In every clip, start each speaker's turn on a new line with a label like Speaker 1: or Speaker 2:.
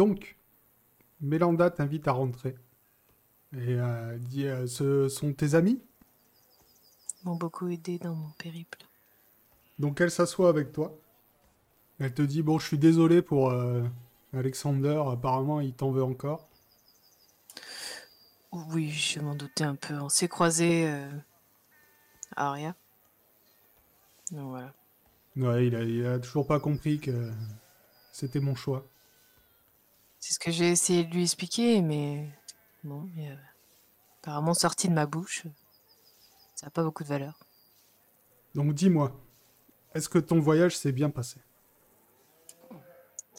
Speaker 1: Donc, Mélanda t'invite à rentrer. Et euh, dit euh, Ce sont tes amis?
Speaker 2: Ils m'ont beaucoup aidé dans mon périple.
Speaker 1: Donc elle s'assoit avec toi. Elle te dit Bon, je suis désolé pour euh, Alexander, apparemment il t'en veut encore.
Speaker 2: Oui, je m'en doutais un peu. On s'est croisés euh, à Aria. Donc voilà.
Speaker 1: Ouais, il a, il a toujours pas compris que c'était mon choix.
Speaker 2: C'est ce que j'ai essayé de lui expliquer, mais non, mais, euh, apparemment sorti de ma bouche, ça n'a pas beaucoup de valeur.
Speaker 1: Donc dis-moi, est-ce que ton voyage s'est bien passé?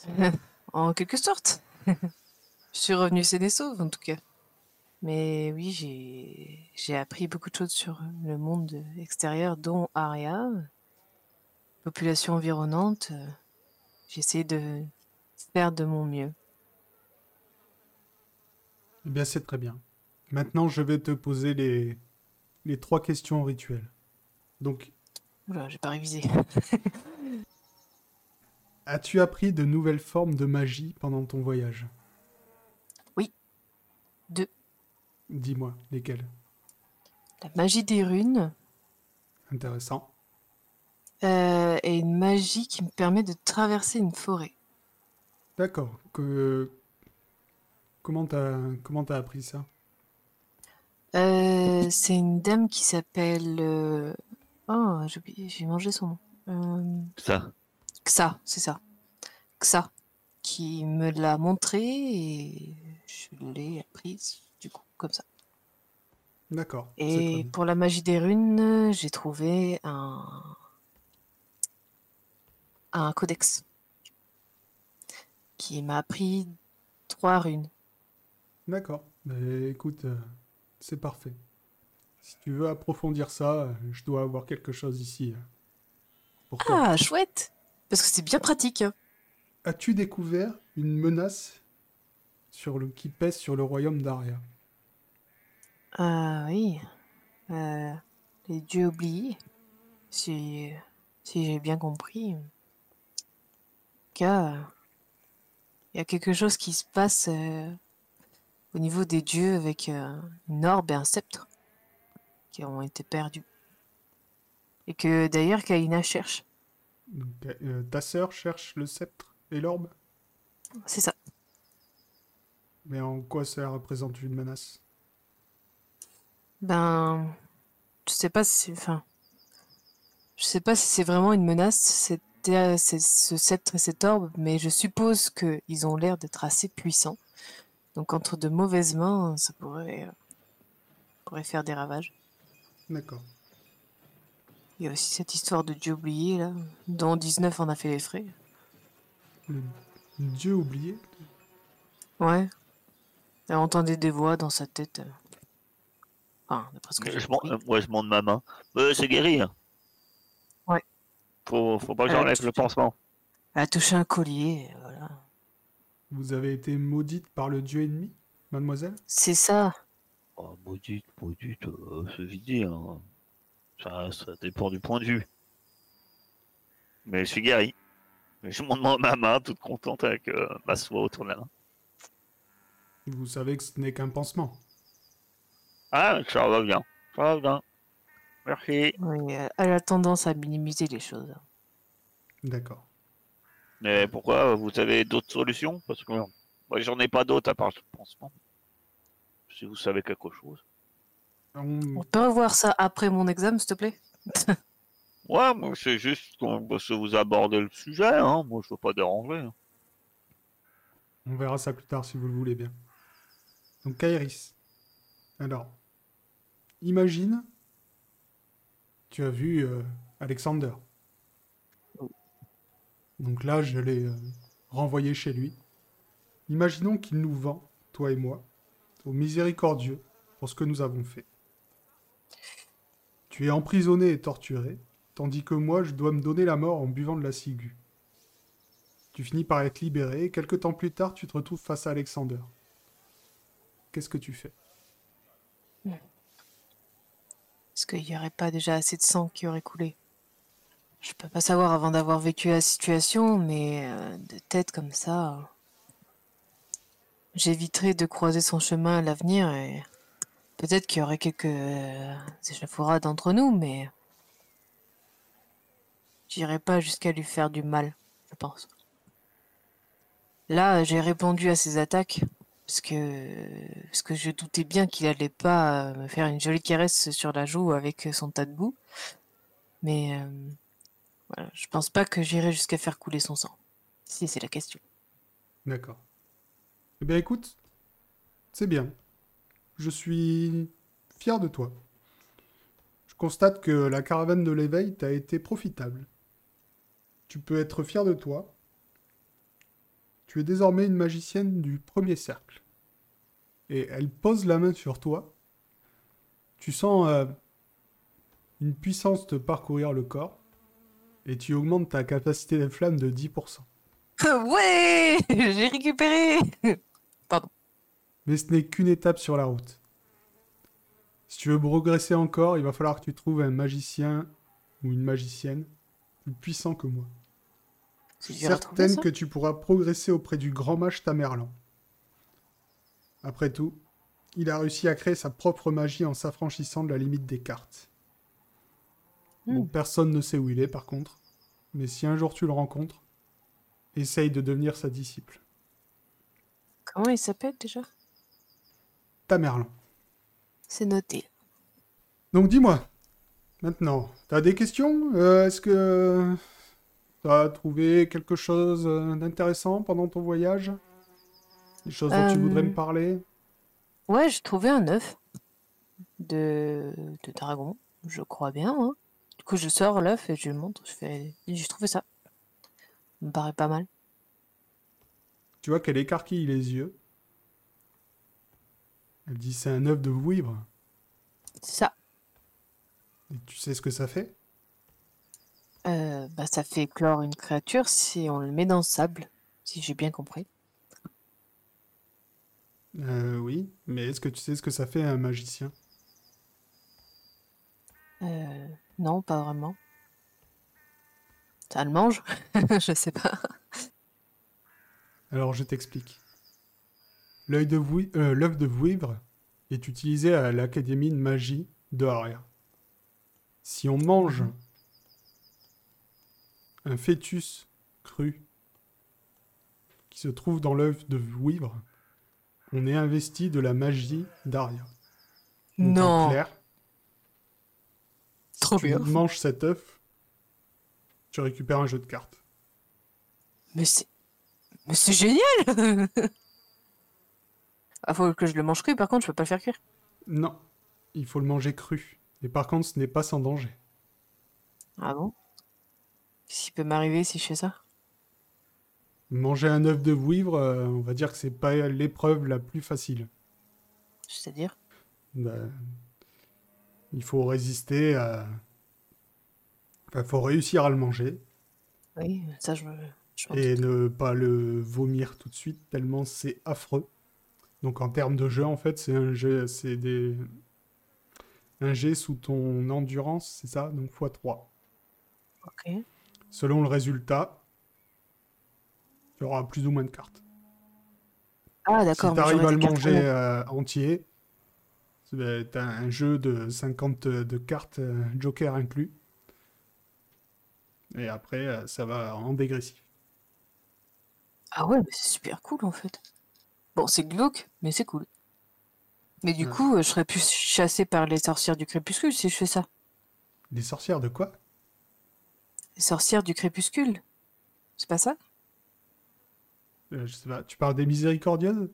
Speaker 2: En quelque sorte. je suis revenu saine et sauve, en tout cas. Mais oui, j'ai appris beaucoup de choses sur le monde extérieur, dont Aria, population environnante. J'ai essayé de faire de mon mieux.
Speaker 1: Eh bien, c'est très bien. Maintenant, je vais te poser les, les trois questions rituelles. Donc,
Speaker 2: Oula, j'ai pas révisé.
Speaker 1: as-tu appris de nouvelles formes de magie pendant ton voyage?
Speaker 2: Deux.
Speaker 1: Dis-moi, lesquelles?
Speaker 2: La magie des runes
Speaker 1: Intéressant.
Speaker 2: euh, et une magie qui me permet de traverser une forêt.
Speaker 1: D'accord. Que... Comment t'as comment t'as appris ça?
Speaker 2: Euh, c'est une dame qui s'appelle. euh, Oh, j'ai oublié- j'ai mangé son nom. Euh,
Speaker 3: Ça.
Speaker 2: Xa, c'est ça. Xa, qui me l'a montré et je l'ai apprise du coup, comme ça.
Speaker 1: D'accord.
Speaker 2: Et pour la magie des runes, j'ai trouvé un un codex qui m'a appris trois runes.
Speaker 1: D'accord. Mais écoute, euh, c'est parfait. Si tu veux approfondir ça, euh, je dois avoir quelque chose ici. euh, pour toi.
Speaker 2: Ah, chouette! Parce que c'est bien pratique.
Speaker 1: As-tu découvert une menace sur le... qui pèse sur le royaume d'Aria?
Speaker 2: Ah oui. Euh, les dieux oubliés. Si, si j'ai bien compris. Car il y a quelque chose qui se passe euh, au niveau des dieux avec euh, une orbe et un sceptre qui ont été perdus. Et que d'ailleurs Kaina cherche.
Speaker 1: Donc, euh, Ta sœur cherche le sceptre et l'orbe?
Speaker 2: C'est ça.
Speaker 1: Mais en quoi ça représente une menace?
Speaker 2: Ben, je sais pas si, enfin, je sais pas si c'est vraiment une menace, c'était c'est ce sceptre et cet orbe, mais je suppose que ils ont l'air d'être assez puissants. Donc entre de mauvaises mains, ça pourrait, euh, pourrait faire des ravages.
Speaker 1: D'accord.
Speaker 2: Il y a aussi cette histoire de dieu oublié là, dont 19 en a fait les frais.
Speaker 1: Le dieu oublié?
Speaker 2: Ouais. Elle entendait des voix dans sa tête. euh. Enfin, d'après ce que j'ai
Speaker 3: Je
Speaker 2: compris.
Speaker 3: euh, moi, je monte ma main. Euh, c'est guéri. hein.
Speaker 2: Ouais.
Speaker 3: Faut, faut pas que j'enlève le pansement.
Speaker 2: Elle a touché un collier.
Speaker 1: Vous avez été maudite par le dieu ennemi, mademoiselle?
Speaker 2: C'est ça.
Speaker 3: Oh, maudite, maudite, euh, c'est vite dit. hein. Ça, ça dépend du point de vue. Mais je suis guéri. Je monte ma main, toute contente avec euh, ma soie autour de la main.
Speaker 1: Vous savez que ce n'est qu'un pansement.
Speaker 3: Ah, ça va bien. Ça va bien. Merci.
Speaker 2: Oui, euh, elle a tendance à minimiser les choses.
Speaker 1: D'accord.
Speaker 3: Mais pourquoi Vous avez d'autres solutions? Parce que moi, j'en ai pas d'autres à part ce pansement. Si vous savez quelque chose.
Speaker 1: On-
Speaker 2: On peut revoir ça après mon examen, s'il te plaît
Speaker 3: Ouais, moi, c'est juste qu'on- parce que vous abordez le sujet. Hein. Moi, je veux pas déranger. hein.
Speaker 1: On verra ça plus tard si vous le voulez bien. Donc Kairis. Alors, imagine, tu as vu euh, Alexander. Donc là, je l'ai euh, renvoyé chez lui. Imaginons qu'il nous vend, toi et moi, au miséricordieux pour ce que nous avons fait. Tu es emprisonné et torturé, tandis que moi, je dois me donner la mort en buvant de la ciguë. Tu finis par être libéré et quelques temps plus tard, tu te retrouves face à Alexander. Qu'est-ce que tu fais?
Speaker 2: Est-ce qu'il n'y aurait pas déjà assez de sang qui aurait coulé? Je peux pas savoir avant d'avoir vécu la situation, mais euh, de tête comme ça. j'éviterai de croiser son chemin à l'avenir et peut-être qu'il y aurait quelques euh, échafaudades entre nous, mais j'irai pas jusqu'à lui faire du mal, je pense. Là, j'ai répondu à ses attaques parce que, parce que je doutais bien qu'il allait pas euh, me faire une jolie caresse sur la joue avec son tas de boue. Mais euh, voilà, je pense pas que j'irai jusqu'à faire couler son sang. Si c'est la question.
Speaker 1: D'accord. Eh bien écoute, c'est bien. Je suis fier de toi. Je constate que la caravane de l'éveil t'a été profitable. Tu peux être fier de toi. Tu es désormais une magicienne du premier cercle. Et elle pose la main sur toi. Tu sens euh, une puissance te parcourir le corps. Et tu augmentes ta capacité de flamme de 10%.
Speaker 2: ouais J'ai récupéré Pardon.
Speaker 1: Mais ce n'est qu'une étape sur la route. Si tu veux progresser encore, il va falloir que tu trouves un magicien ou une magicienne plus puissant que moi. Je suis certaine que tu pourras progresser auprès du grand mage Tamerlan. Après tout, il a réussi à créer sa propre magie en s'affranchissant de la limite des cartes. Bon,
Speaker 2: Hmm.
Speaker 1: personne ne sait où il est par contre, mais si un jour tu le rencontres, essaye de devenir sa disciple.
Speaker 2: Comment il s'appelle déjà?
Speaker 1: Tamerlan.
Speaker 2: C'est noté.
Speaker 1: Donc dis-moi, maintenant, t'as des questions? Euh, Est-ce que t'as trouvé quelque chose d'intéressant pendant ton voyage? Des choses dont tu voudrais
Speaker 2: Euh,
Speaker 1: me parler?
Speaker 2: Ouais, j'ai trouvé un œuf de, de dragon, je crois bien. hein. Du coup, je sors l'œuf et je lui montre. Je fais, j'ai trouvé ça. Ça me paraît pas mal.
Speaker 1: Tu vois qu'elle écarquille les yeux. Elle dit c'est un œuf de vouivre.
Speaker 2: C'est ça.
Speaker 1: Et tu sais ce que ça fait?
Speaker 2: Euh, bah, ça fait éclore une créature si on le met dans le sable, si j'ai bien compris.
Speaker 1: Euh, oui, mais est-ce que tu sais ce que ça fait un magicien?
Speaker 2: Euh, non, pas vraiment. Ça le mange? Je sais pas.
Speaker 1: Alors je t'explique. L'œil de vouivre, euh, l'œuf de vouivre est utilisé à l'académie de magie de Aria. Si on mange un fœtus cru qui se trouve dans l'œuf de vouivre, on est investi de la magie d'Aria. En
Speaker 2: Non.
Speaker 1: clair,
Speaker 2: Trop
Speaker 1: tu
Speaker 2: bien.
Speaker 1: manges cet œuf, tu récupères un jeu de cartes.
Speaker 2: Mais c'est, mais c'est génial Ah, faut que je le mange cru, par contre, je peux pas le faire cuire.
Speaker 1: Non, il faut le manger cru. Et par contre, ce n'est pas sans danger.
Speaker 2: Ah bon? Qu'est-ce qui peut m'arriver si je fais ça?
Speaker 1: Manger un œuf de vouivre, euh, on va dire que c'est pas l'épreuve la plus facile.
Speaker 2: C'est-à-dire?
Speaker 1: Ben, il faut résister à... Enfin, faut réussir à le manger
Speaker 2: Oui, ça je je
Speaker 1: et ne pas le vomir tout de suite tellement c'est affreux. Donc en termes de jeu, en fait, c'est un jeu, c'est des... Un jet sous ton endurance, c'est ça? Donc x3.
Speaker 2: Ok.
Speaker 1: Selon le résultat, tu auras plus ou moins de cartes.
Speaker 2: Ah,
Speaker 1: Si
Speaker 2: d'accord.
Speaker 1: tu
Speaker 2: mais
Speaker 1: arrives à le manger euh, entier, tu as un jeu de 50 de cartes, euh, Joker inclus. Et après, euh, ça va en dégressif.
Speaker 2: Ah ouais, mais c'est super cool en fait. Bon, c'est glauque, mais c'est cool. Mais du coup, euh, je serais plus chassé par les sorcières du crépuscule si je fais ça.
Speaker 1: Les sorcières de quoi?
Speaker 2: Les sorcières du crépuscule C'est pas ça?
Speaker 1: Euh, Je sais pas. Tu parles des miséricordieuses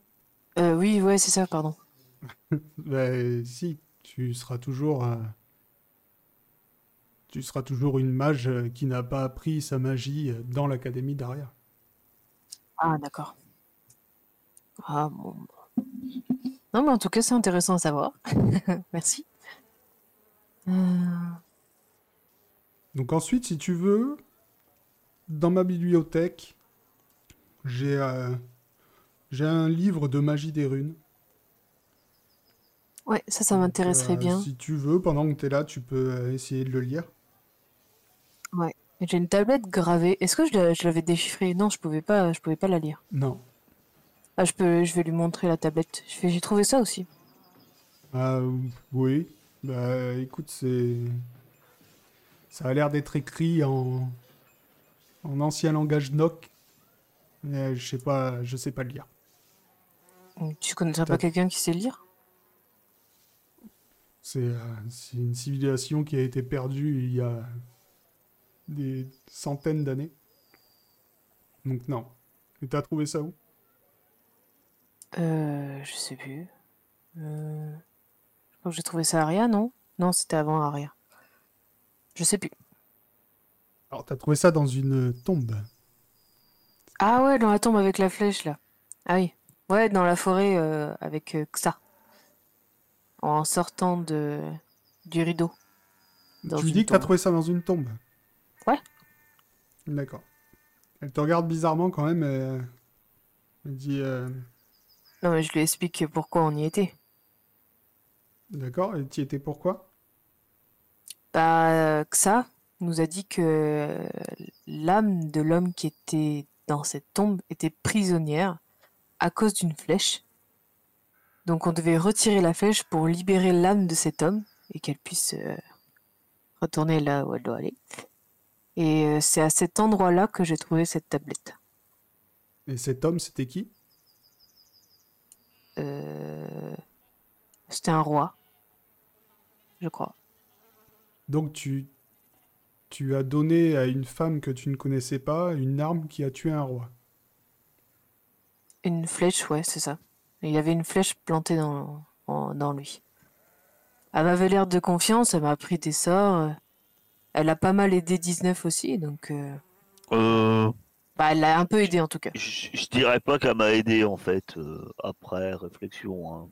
Speaker 2: euh, Oui, ouais, c'est ça, pardon.
Speaker 1: Ben, si, tu seras toujours. euh, Tu seras toujours une mage euh, qui n'a pas appris sa magie euh, dans l'académie d'Aria.
Speaker 2: Ah, d'accord. Ah, bon. Non, mais en tout cas, c'est intéressant à savoir. Merci. Euh,
Speaker 1: Donc ensuite, si tu veux, dans ma bibliothèque, j'ai euh, j'ai un livre de magie des runes.
Speaker 2: Ouais, ça, ça m'intéresserait
Speaker 1: euh,
Speaker 2: bien.
Speaker 1: Si tu veux, pendant que tu es là, tu peux euh, essayer de le lire.
Speaker 2: Ouais. J'ai une tablette gravée. Est-ce que je l'a- je l'avais déchiffrée? Non, je pouvais pas, je pouvais pas la lire.
Speaker 1: Non.
Speaker 2: Ah, je peux, je vais lui montrer la tablette. J'ai trouvé ça aussi.
Speaker 1: Ah oui. Bah écoute, c'est. Ça a l'air d'être écrit en. en ancien langage NOC. Mais je sais pas, je sais pas le lire.
Speaker 2: Tu connaîtrais pas quelqu'un qui sait lire?
Speaker 1: C'est euh, c'est une civilisation qui a été perdue il y a des centaines d'années. Donc non. Et t'as trouvé ça où?
Speaker 2: Euh, je sais plus. Euh, Je crois que j'ai trouvé ça à Aria, non? Non, c'était avant Aria. Je sais plus.
Speaker 1: Alors t'as trouvé ça dans une tombe.
Speaker 2: Ah ouais, dans la tombe avec la flèche là. Ah oui. Ouais, dans la forêt euh, avec euh, Xa. En sortant de du rideau. Dans
Speaker 1: tu
Speaker 2: une
Speaker 1: dis que t'as trouvé ça dans une tombe
Speaker 2: Ouais.
Speaker 1: D'accord. Elle te regarde bizarrement quand même. et Elle dit euh,
Speaker 2: Non mais je lui explique pourquoi on y était.
Speaker 1: D'accord, et t'y étais pourquoi?
Speaker 2: Bah, euh, Xa nous a dit que euh, l'âme de l'homme qui était dans cette tombe était prisonnière à cause d'une flèche. Donc on devait retirer la flèche pour libérer l'âme de cet homme et qu'elle puisse euh, retourner là où elle doit aller. Et euh, c'est à cet endroit-là que j'ai trouvé cette tablette.
Speaker 1: Et cet homme, c'était qui?
Speaker 2: Euh, C'était un roi, je crois.
Speaker 1: Donc tu, tu as donné à une femme que tu ne connaissais pas une arme qui a tué un roi?
Speaker 2: Une flèche, ouais, c'est ça. Il y avait une flèche plantée dans, en- dans lui. Elle m'avait l'air de confiance, elle m'a appris des sorts. Elle a pas mal aidé 19 aussi, donc... euh,
Speaker 3: Euh,
Speaker 2: Bah, elle l'a un peu aidé en tout cas.
Speaker 3: je, je dirais pas qu'elle m'a aidé en fait, euh, après réflexion. Hein.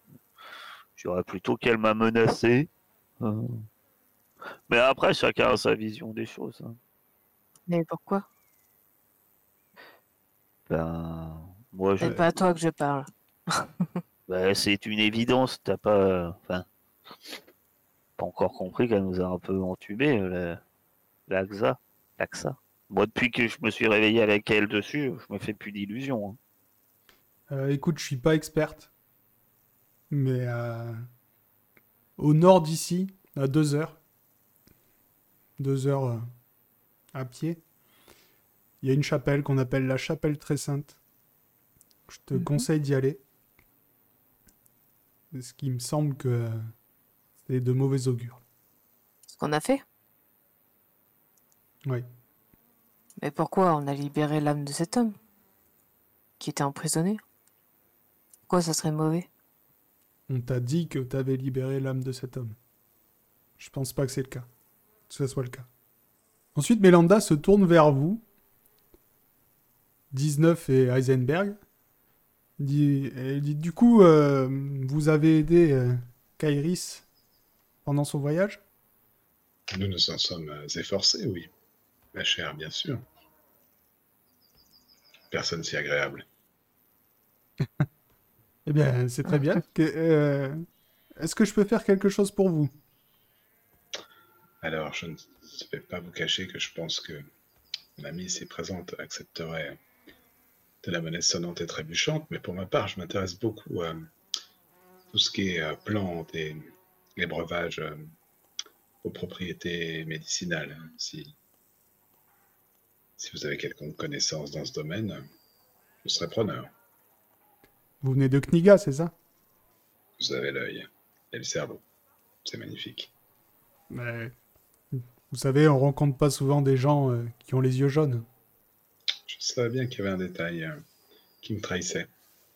Speaker 3: Je dirais plutôt qu'elle m'a menacé. Euh, Mais après, chacun a sa vision des choses. hein.
Speaker 2: Mais pourquoi?
Speaker 3: Ben, moi, je...
Speaker 2: C'est pas à toi que je parle.
Speaker 3: Ben, c'est une évidence. T'as pas, enfin, pas encore compris qu'elle nous a un peu entubé, la, la XA, l'AXA. Moi, depuis que je me suis réveillé avec elle dessus, je me fais plus d'illusions. hein.
Speaker 1: Euh, écoute, je suis pas experte, mais euh, au nord d'ici, à deux heures, deux heures euh, à pied, il y a une chapelle qu'on appelle la chapelle très sainte. Je te
Speaker 2: Mhm.
Speaker 1: conseille d'y aller. Ce qui me semble que c'est de mauvais augure.
Speaker 2: Ce qu'on a fait?
Speaker 1: Oui.
Speaker 2: Mais pourquoi on a libéré l'âme de cet homme Qui était emprisonné? Pourquoi ça serait mauvais?
Speaker 1: On t'a dit que t'avais libéré l'âme de cet homme. Je pense pas que c'est le cas. Que ce soit le cas. Ensuite, Mélanda se tourne vers vous. 19 et Heisenberg. Dit, elle dit, du coup, euh, vous avez aidé euh, Kairis pendant son voyage?
Speaker 4: Nous nous en sommes euh, efforcés, oui. Ma chère, bien sûr. Personne si agréable.
Speaker 1: Eh bien, c'est très bien. Que- euh, Est-ce que je peux faire quelque chose pour vous?
Speaker 4: Alors, je ne vais pas vous cacher que je pense que amie, si présente, accepterait de la monnaie sonnante et trébuchante, mais pour ma part, je m'intéresse beaucoup à tout ce qui est euh, plantes et les breuvages euh, aux propriétés médicinales. Si, si vous avez quelconque connaissance dans ce domaine, je serais preneur.
Speaker 1: Vous venez de Kniga, c'est ça?
Speaker 4: Vous avez l'œil et le cerveau. C'est magnifique.
Speaker 1: Mais, Vous savez, on rencontre pas souvent des gens euh, qui ont les yeux jaunes.
Speaker 4: Je savais bien qu'il y avait un détail euh, qui me trahissait.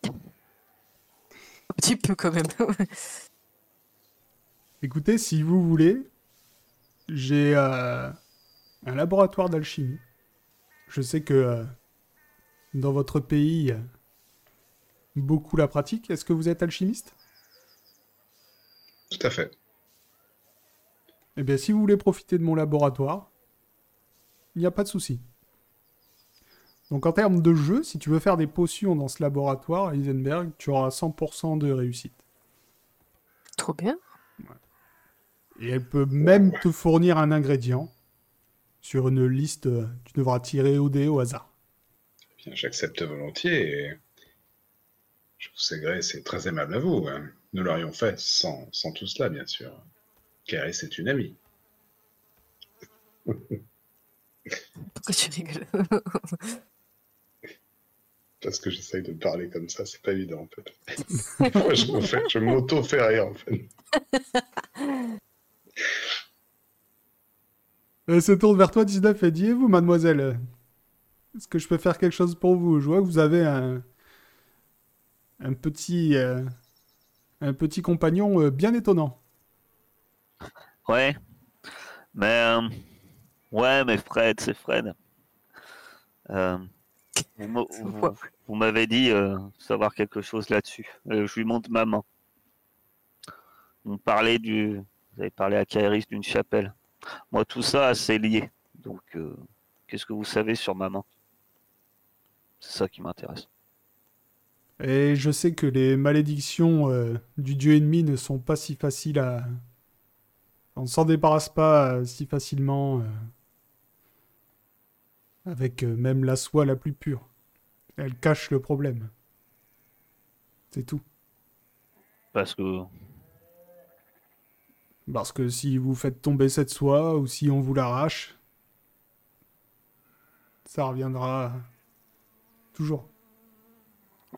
Speaker 2: Un petit peu quand même.
Speaker 1: Écoutez, si vous voulez, j'ai euh, un laboratoire d'alchimie. Je sais que euh, dans votre pays, beaucoup la pratiquent. Est-ce que vous êtes alchimiste?
Speaker 4: Tout à fait.
Speaker 1: Eh bien, si vous voulez profiter de mon laboratoire, il n'y a pas de souci. Donc, en termes de jeu, si tu veux faire des potions dans ce laboratoire, Heisenberg, tu auras 100% de réussite.
Speaker 2: Trop bien.
Speaker 1: Et elle peut même te fournir un ingrédient sur une liste. euh, Tu devras tirer au dé au hasard.
Speaker 4: Bien, j'accepte volontiers et Je vous sais gré, c'est très aimable à vous. hein. Nous l'aurions fait sans, sans tout cela, bien sûr. Carrie, c'est une amie.
Speaker 2: Pourquoi tu rigoles?
Speaker 4: Parce que j'essaye de parler comme ça, c'est pas évident en fait. Moi, je me fais- je m'auto-fais rire en fait.
Speaker 1: Elle se tourne vers toi, 19, et dit Et vous, mademoiselle Est-ce que je peux faire quelque chose pour vous? Je vois que vous avez un. Un petit. euh, Un petit compagnon euh, bien étonnant.
Speaker 3: Ouais. Mais. euh, Ouais, mais Fred, c'est Fred. Vous vous- m'avez dit euh, savoir quelque chose là-dessus. Euh, je lui montre ma main. Vous me parlez du. Vous avez parlé à Kairis d'une chapelle. Moi, tout ça, c'est lié. Donc, euh, qu'est-ce que vous savez sur ma main? C'est ça qui m'intéresse.
Speaker 1: Et je sais que les malédictions euh, du dieu ennemi ne sont pas si faciles à. On ne s'en débarrasse pas euh, si facilement. Avec euh, même la soie la plus pure. Elle cache le problème. C'est tout.
Speaker 3: Parce que.
Speaker 1: Parce que si vous faites tomber cette soie ou si on vous l'arrache, ça reviendra toujours.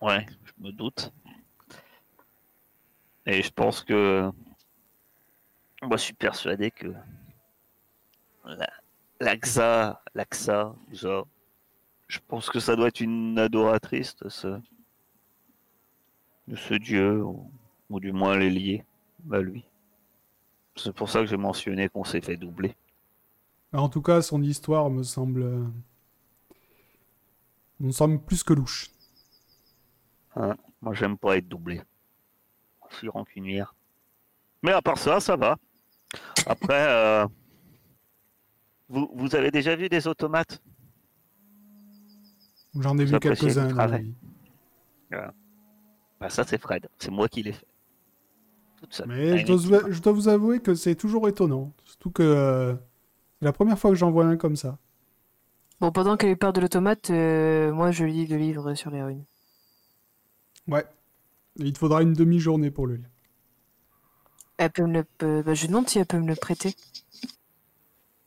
Speaker 3: Ouais, je me doute. Et je pense que. Moi, je suis persuadé que. La, l'Axa, l'Axa, déjà. Je pense que ça doit être une adoratrice de ce. de ce dieu, ou, ou du moins les lier à lui. C'est pour ça que j'ai mentionné qu'on s'est fait doubler.
Speaker 1: En tout cas, son histoire me semble. me semble plus que louche.
Speaker 3: Moi, j'aime pas être doublé. Je suis rancunière. Mais à part ça, ça va. Après, euh, vous, vous avez déjà vu des automates?
Speaker 1: J'en ai vu quelques-uns vie.
Speaker 3: Bah, Ça, c'est Fred. C'est moi qui l'ai fait. Toute seule.
Speaker 1: Mais je dois, vous-
Speaker 3: équipe.
Speaker 1: je dois vous avouer que c'est toujours étonnant. Surtout que euh, c'est la première fois que j'en vois un comme ça.
Speaker 2: Bon, pendant qu'elle parle de l'automate, euh, moi je lis le livre sur les runes.
Speaker 1: Ouais. Il te faudra une demi-journée pour le lire.
Speaker 2: Elle peut me le... euh, bah, je lui demande si elle peut me le prêter.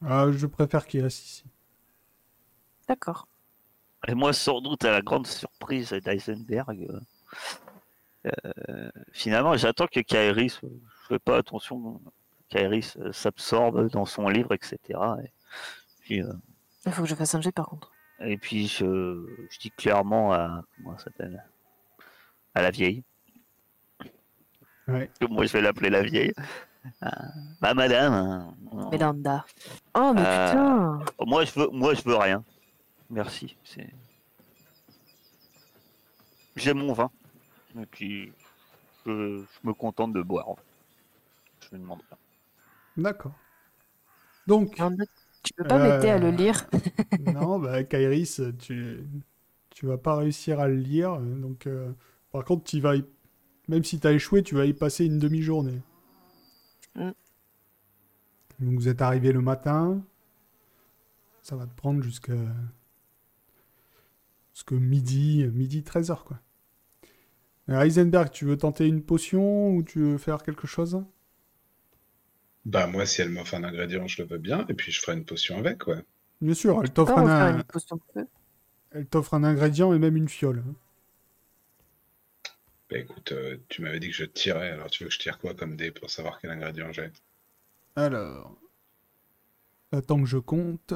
Speaker 1: Ah, je préfère qu'il reste ici.
Speaker 2: D'accord.
Speaker 3: Et moi, sans doute, à la grande surprise d'Eisenberg, euh, euh, finalement, j'attends que Kairis, euh, je fais pas attention, Kairis euh, s'absorbe dans son livre, etc. Et puis, euh,
Speaker 2: Il faut que je fasse un jet par contre.
Speaker 3: Et puis je, je dis clairement à comment s'appelle à la vieille.
Speaker 1: Ouais.
Speaker 3: Que moi je vais l'appeler la vieille. Ah, bah madame, hein,
Speaker 2: Mélanda. Oh, mais
Speaker 3: Euh,
Speaker 2: putain
Speaker 3: moi je veux moi je veux rien. Merci. C'est j'ai mon vin. Et puis je, je me contente de boire. Je ne demande pas.
Speaker 1: D'accord. Donc,
Speaker 2: Tu peux pas
Speaker 1: Euh,
Speaker 2: m'aider à le lire
Speaker 1: non, bah, Kairis, tu, tu vas pas réussir à le lire. Donc, euh, par contre, tu vas y- même si tu as échoué, tu vas y passer une demi-journée.
Speaker 2: Mm.
Speaker 1: Donc, vous êtes arrivé le matin. Ça va te prendre jusqu'à jusqu'à midi, midi 13h, quoi. Euh, Heisenberg, tu veux tenter une potion ou tu veux faire quelque chose?
Speaker 4: Bah, moi, si elle m'offre un ingrédient, je le veux bien, et puis je ferai une potion avec, ouais.
Speaker 1: Bien sûr, t'offre un, elle t'offre un ingrédient et même une fiole.
Speaker 4: Bah, écoute, euh, tu m'avais dit que je tirais, alors tu veux que je tire quoi comme dé pour savoir quel ingrédient j'ai?
Speaker 1: Alors, attends que je compte.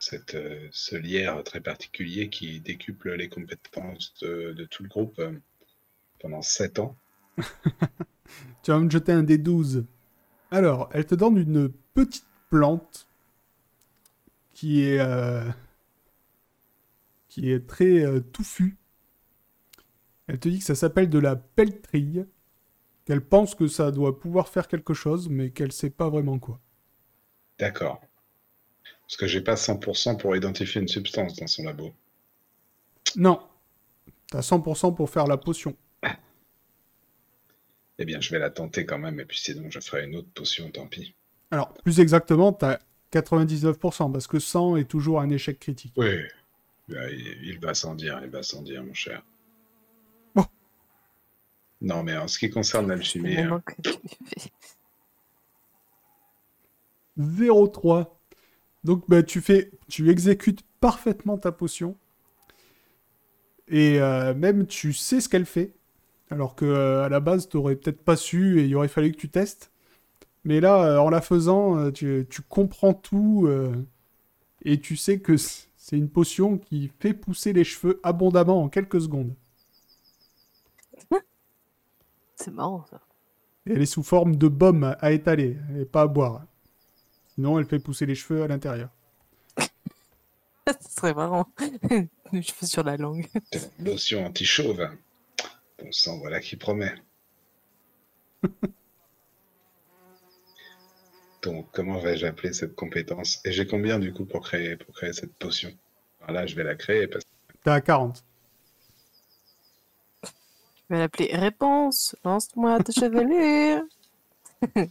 Speaker 4: Cette, euh, ce lierre très particulier qui décuple les compétences de, de tout le groupe euh, pendant 7 ans.
Speaker 1: Tu vas me jeter un des 12. Alors, elle te donne une petite plante qui est euh, qui est très touffue. Elle te dit que ça s'appelle de la pelletrille. Qu'elle pense que ça doit pouvoir faire quelque chose, mais qu'elle sait pas vraiment quoi.
Speaker 4: D'accord. Parce que j'ai pas 100% pour identifier une substance dans son labo.
Speaker 1: Non, t'as 100% pour faire la potion.
Speaker 4: Eh bien, je vais la tenter quand même, et puis sinon, je ferai une autre potion, tant pis.
Speaker 1: Alors, plus exactement, t'as 99%, parce que 100 est toujours un échec critique.
Speaker 4: Oui, Bah, il, il va sans dire, il va sans dire, mon cher. Non, mais en ce qui concerne l'alchimie, hein,
Speaker 2: que tu fais.
Speaker 1: 0,3. Donc bah, tu fais, tu exécutes parfaitement ta potion. Et euh, même tu sais ce qu'elle fait. Alors que euh, à la base, tu aurais peut-être pas su et il aurait fallu que tu testes. Mais là, euh, en la faisant, tu, tu comprends tout. euh, et tu sais que c'est une potion qui fait pousser les cheveux abondamment en quelques secondes.
Speaker 2: C'est marrant ça.
Speaker 1: Et elle est sous forme de baume à étaler et pas à boire. Sinon, elle fait pousser les cheveux à l'intérieur.
Speaker 2: Ce serait marrant. Les cheveux sur la langue.
Speaker 4: lotion anti-chauve. Bon sang, voilà qui promet. Donc, comment vais-je appeler cette compétence? Et j'ai combien du coup pour créer, pour créer cette potion? Alors Là, je vais la créer parce
Speaker 1: T'es à 40.
Speaker 2: Je vais l'appeler Réponse. Lance-moi ta chevelure.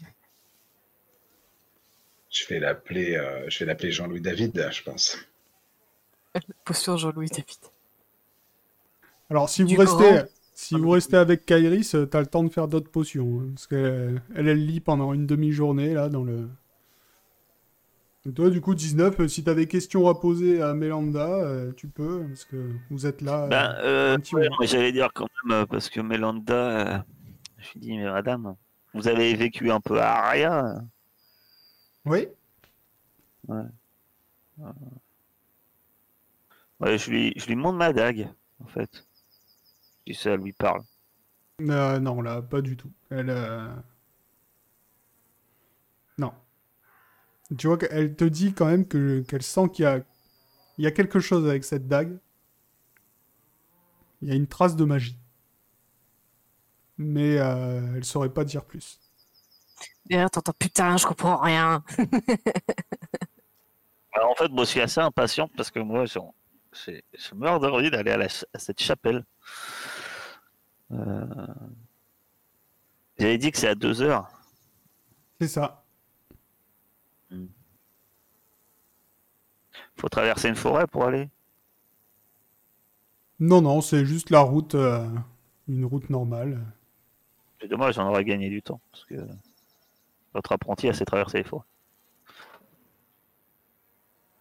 Speaker 4: je vais l'appeler, euh, je vais l'appeler Jean-Louis David, je pense.
Speaker 2: Potion Jean-Louis David.
Speaker 1: Alors, si vous restez,
Speaker 2: grand.
Speaker 1: si vous restez avec Kairis, euh, t'as le temps de faire d'autres potions. hein, parce qu'elle elle, elle lit pendant une demi-journée, là, dans le... Et toi, du coup, 19, euh, si t'as des questions à poser à Mélanda, euh, tu peux, parce que vous êtes là.
Speaker 3: Ben, euh, ouais, j'allais dire quand même, parce que Mélanda, je lui dis, mais madame, vous avez vécu un peu à Aria
Speaker 1: Oui
Speaker 3: Ouais, je lui, je lui montre ma dague, en fait. Si ça lui parle.
Speaker 1: Non, là, pas du tout. Elle... euh, Non. Tu vois qu'elle te dit quand même que qu'elle sent qu'il y a... Il y a quelque chose avec cette dague. Il y a une trace de magie. Mais euh, elle saurait pas dire plus.
Speaker 2: Derrière, t'entends putain, je comprends rien.
Speaker 3: Alors, en fait, moi, je suis assez impatiente parce que moi, je, je, je meurs d'envie d'aller à, la à cette chapelle. Euh, J'avais dit que c'est à deux heures.
Speaker 1: C'est ça.
Speaker 3: Faut traverser une forêt pour aller.
Speaker 1: Non, non, c'est juste la route, euh, une route normale.
Speaker 3: C'est dommage, j'en aurais gagné du temps. Parce que votre apprenti a s'est traversé les forêts.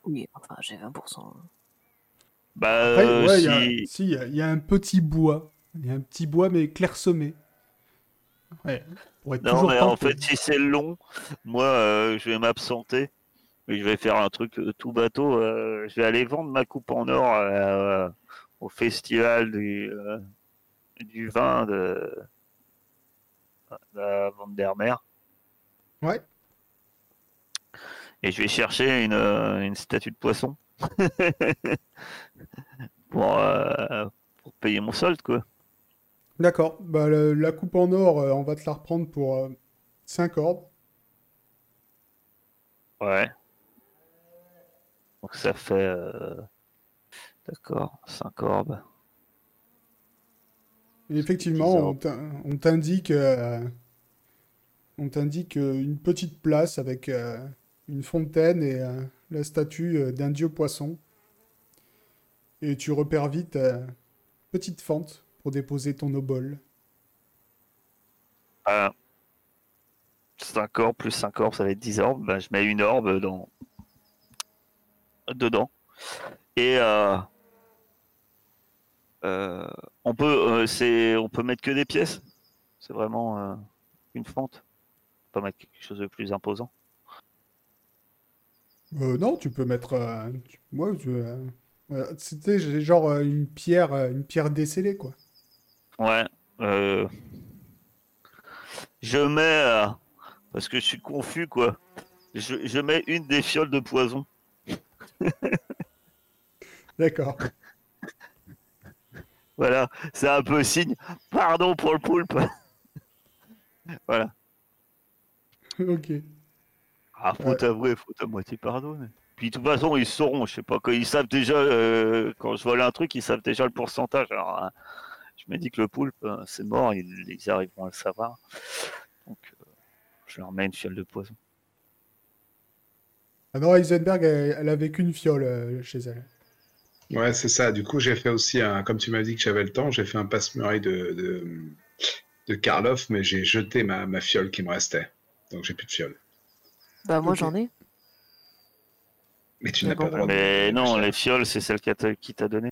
Speaker 2: Oui, enfin, j'ai 20%.
Speaker 3: Bah,
Speaker 1: Après,
Speaker 3: euh,
Speaker 1: ouais, il y a-
Speaker 3: si-
Speaker 1: si, il y, y a un petit bois. Il y a un petit bois, mais clairsemé. Ouais, pour être
Speaker 3: Non,
Speaker 1: toujours
Speaker 3: mais en fait, si c'est long, moi, euh, je vais m'absenter. Mais je vais faire un truc euh, tout bateau. euh, je vais aller vendre ma coupe en or euh, au festival du, du vin de, la Vandermeer.
Speaker 1: Ouais.
Speaker 3: Et je vais chercher une, une statue de poisson. pour, euh, pour payer mon solde, quoi.
Speaker 1: D'accord. Bah, le- la coupe en or, on va te la reprendre pour 5 ordres.
Speaker 3: Ouais. Donc ça fait. euh, D'accord, 5 orbes.
Speaker 1: Effectivement, on t'in- on t'indique euh, on t'indique euh, une petite place avec euh, une fontaine et la statue d'un dieu poisson. Et tu repères vite petite fente pour déposer ton obol.
Speaker 3: Euh, 5 orbes plus 5 orbes, ça va être 10 orbes. Ben, je mets une orbe dans... dedans. Et euh, euh, on, peut, euh, c'est... on peut mettre que des pièces. C'est vraiment une fente. On peut pas mettre quelque chose de plus imposant.
Speaker 1: Euh, non, tu peux mettre. euh, tu- ouais, tu- euh, euh, c'était genre une pierre, une pierre décellée, quoi.
Speaker 3: Ouais. Je mets. Parce que je suis confus, quoi. Je, je mets une des fioles de poison.
Speaker 1: D'accord.
Speaker 3: Voilà, c'est un peu signe. Pardon pour le poulpe. voilà.
Speaker 1: Ok.
Speaker 3: Ah, faut
Speaker 1: Ouais.
Speaker 3: t'avouer, faut à moitié pardonner. Puis de toute façon, ils sauront, je sais pas, quand ils savent déjà, euh, quand je vole un truc, ils savent déjà le pourcentage. Alors, hein, je me dis que le poulpe, euh, c'est mort, ils, ils arriveront à le savoir. Donc, euh, je leur mets une fiole de poison.
Speaker 1: Ah non, Heisenberg, elle, elle avait qu'une fiole euh, chez elle.
Speaker 4: Ouais, c'est ça. Du coup, j'ai fait aussi un. Comme tu m'as dit que j'avais le temps, j'ai fait un passe-muraille de, de, de Karloff, mais j'ai jeté ma, ma fiole qui me restait. Donc j'ai plus de fiole.
Speaker 2: Bah, moi, j'en ai.
Speaker 4: Mais tu n'as pas le droit de
Speaker 3: Mais
Speaker 4: de
Speaker 3: non, les fioles, c'est celle qui t'a donné.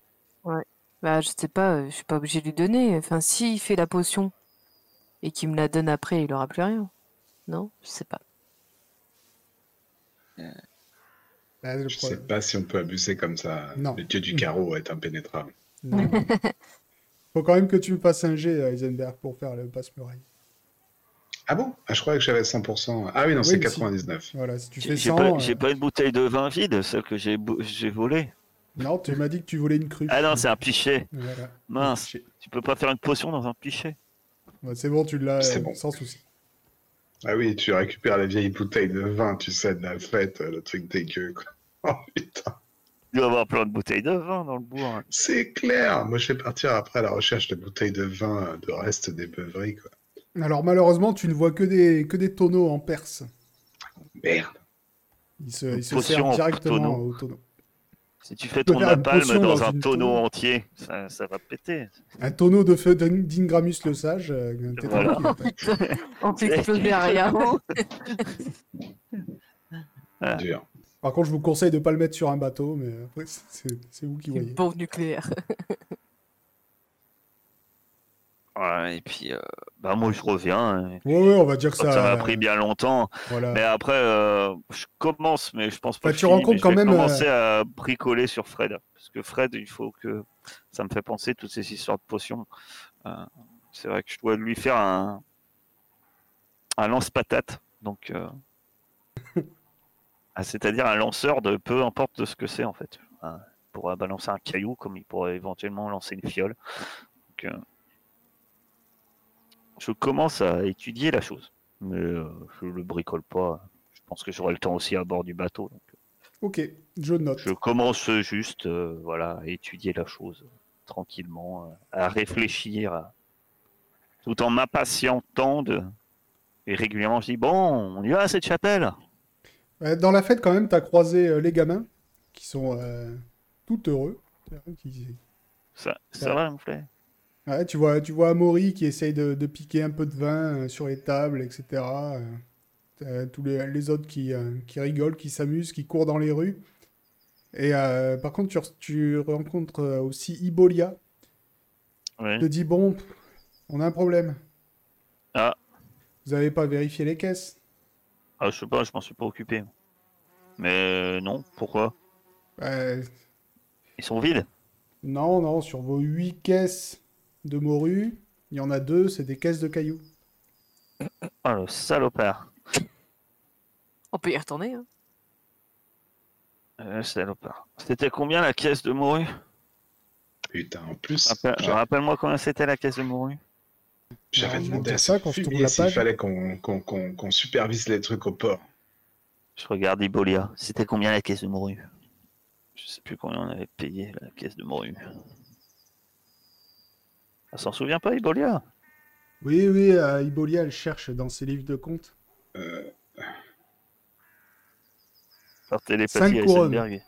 Speaker 2: Bah, je sais pas, euh, je suis pas obligé de lui donner. Enfin, s'il fait la potion et qu'il me la donne après, il aura plus rien. Non Je sais pas.
Speaker 1: Bah, le
Speaker 4: Je sais
Speaker 1: problème-
Speaker 4: pas si on peut abuser comme ça.
Speaker 1: Non.
Speaker 4: Le dieu du carreau est impénétrable.
Speaker 1: Non. Faut quand même que tu me fasses un jet, euh, Heisenberg, pour faire le passe-muraille.
Speaker 4: Ah bon? Ah, je croyais que j'avais 100%. Ah oui, non,
Speaker 1: Oui,
Speaker 4: c'est
Speaker 1: mais si.
Speaker 4: 99.
Speaker 1: Voilà, si tu
Speaker 3: J'ai
Speaker 1: fais
Speaker 3: j'ai
Speaker 1: 100...
Speaker 3: pas,
Speaker 1: euh,
Speaker 3: j'ai pas une bouteille de vin vide, celle que j'ai volée.
Speaker 1: Non, tu m'as dit que tu voulais une cruche.
Speaker 3: Ah non, c'est un pichet.
Speaker 1: Voilà.
Speaker 3: Mince, tu peux pas faire une potion dans un pichet.
Speaker 1: Ouais, c'est bon, tu l'as
Speaker 4: C'est
Speaker 1: euh,
Speaker 4: bon.
Speaker 1: sans souci.
Speaker 4: Ah oui, tu récupères la vieille bouteille de vin, tu sais, de la fête, le truc dégueu, quoi. Oh putain,
Speaker 3: Il doit y avoir plein de bouteilles de vin dans le bourg. hein.
Speaker 4: c'est clair Moi, je vais partir après à la recherche de bouteilles de vin, euh, de reste des beuveries, quoi.
Speaker 1: Alors malheureusement, tu ne vois que des, que des tonneaux en perse.
Speaker 4: Merde
Speaker 1: Ils se, ils se
Speaker 3: Potion
Speaker 1: servent
Speaker 3: en
Speaker 1: directement
Speaker 3: tonneau.
Speaker 1: au tonneau.
Speaker 3: Si tu fais ton napalm dans,
Speaker 1: dans
Speaker 3: un tonneau
Speaker 1: tonne.
Speaker 3: entier, ça, ça va péter.
Speaker 1: Un tonneau de feu d'In- d'Ingramus le Sage. euh, t'es
Speaker 3: Voilà.
Speaker 1: tranquille, en fait.
Speaker 2: On rien.
Speaker 3: Ah.
Speaker 4: Dur.
Speaker 1: Par contre, je vous conseille de ne pas le mettre sur un bateau, mais après, c'est vous qui voyez.
Speaker 2: Une bombe nucléaire.
Speaker 3: Ouais, et puis, euh, bah moi je reviens. hein.
Speaker 1: Ouais, ouais, on va dire que
Speaker 3: Ça
Speaker 1: ça.
Speaker 3: m'a pris bien longtemps.
Speaker 1: Voilà.
Speaker 3: Mais après, euh, je commence, mais je pense pas.
Speaker 1: Bah,
Speaker 3: que
Speaker 1: tu
Speaker 3: je finis,
Speaker 1: rencontres
Speaker 3: mais je
Speaker 1: quand
Speaker 3: vais
Speaker 1: même,
Speaker 3: commencer à bricoler sur Fred. Parce que Fred, il faut que. Ça me fait penser toutes ces histoires de potions. Euh, c'est vrai que je dois lui faire un. Un lance-patate. Donc. Euh, ah, C'est-à-dire un lanceur de peu importe de ce que c'est en fait. Euh, il pourra balancer un caillou comme il pourrait éventuellement lancer une fiole. Donc, euh, je commence à étudier la chose. Mais euh, je le bricole pas. Je pense que j'aurai le temps aussi à bord du bateau. donc,
Speaker 1: Ok, je note.
Speaker 3: je commence juste euh, voilà, à étudier la chose euh, tranquillement, euh, à réfléchir, à- tout en m'impatientant de... Et régulièrement, je dis, bon, on y va à cette chapelle.
Speaker 1: Dans la fête, quand même, tu as croisé euh, les gamins qui sont euh, tout heureux. Qui-
Speaker 3: Ça, ça va, me plaît.
Speaker 1: Ouais, tu vois, tu vois Amaury qui essaye de, de piquer un peu de vin euh, sur les tables, etc. T'as tous les, les autres qui, qui rigolent, qui s'amusent, qui courent dans les rues. Et euh, par contre, tu, re- tu rencontres aussi Ibolia.
Speaker 3: Oui.
Speaker 1: Te dit Bon, on a un problème.
Speaker 3: Ah.
Speaker 1: Vous n'avez pas vérifié les caisses
Speaker 3: Ah, je sais pas, je m'en suis pas occupé. Mais euh, non, pourquoi?
Speaker 1: Euh,
Speaker 3: Ils sont vides?
Speaker 1: Non, non, sur vos huit caisses de morue, il y en a deux, c'est des caisses de cailloux.
Speaker 3: Ah, le salopard.
Speaker 2: On peut y retourner. Hein.
Speaker 3: Le salopard. C'était combien la caisse de morue?
Speaker 4: Putain, en plus,
Speaker 3: Rappel- Rappelle-moi combien c'était la caisse de morue
Speaker 4: j'avais demandé à
Speaker 1: ça je tourne la page.
Speaker 4: fallait qu'on qu'on- qu'on- qu'on supervise les trucs au port.
Speaker 3: Je regarde Ibolia. C'était combien la caisse de morue? Je sais plus combien on avait payé la caisse de morue. Elle s'en souvient pas, Ibolia?
Speaker 1: Oui, oui, euh, Ibolia, elle cherche dans ses livres de comptes.
Speaker 4: Euh,
Speaker 3: Par télépathie
Speaker 1: Cinq
Speaker 3: à
Speaker 1: couronnes.
Speaker 3: Heisenberg.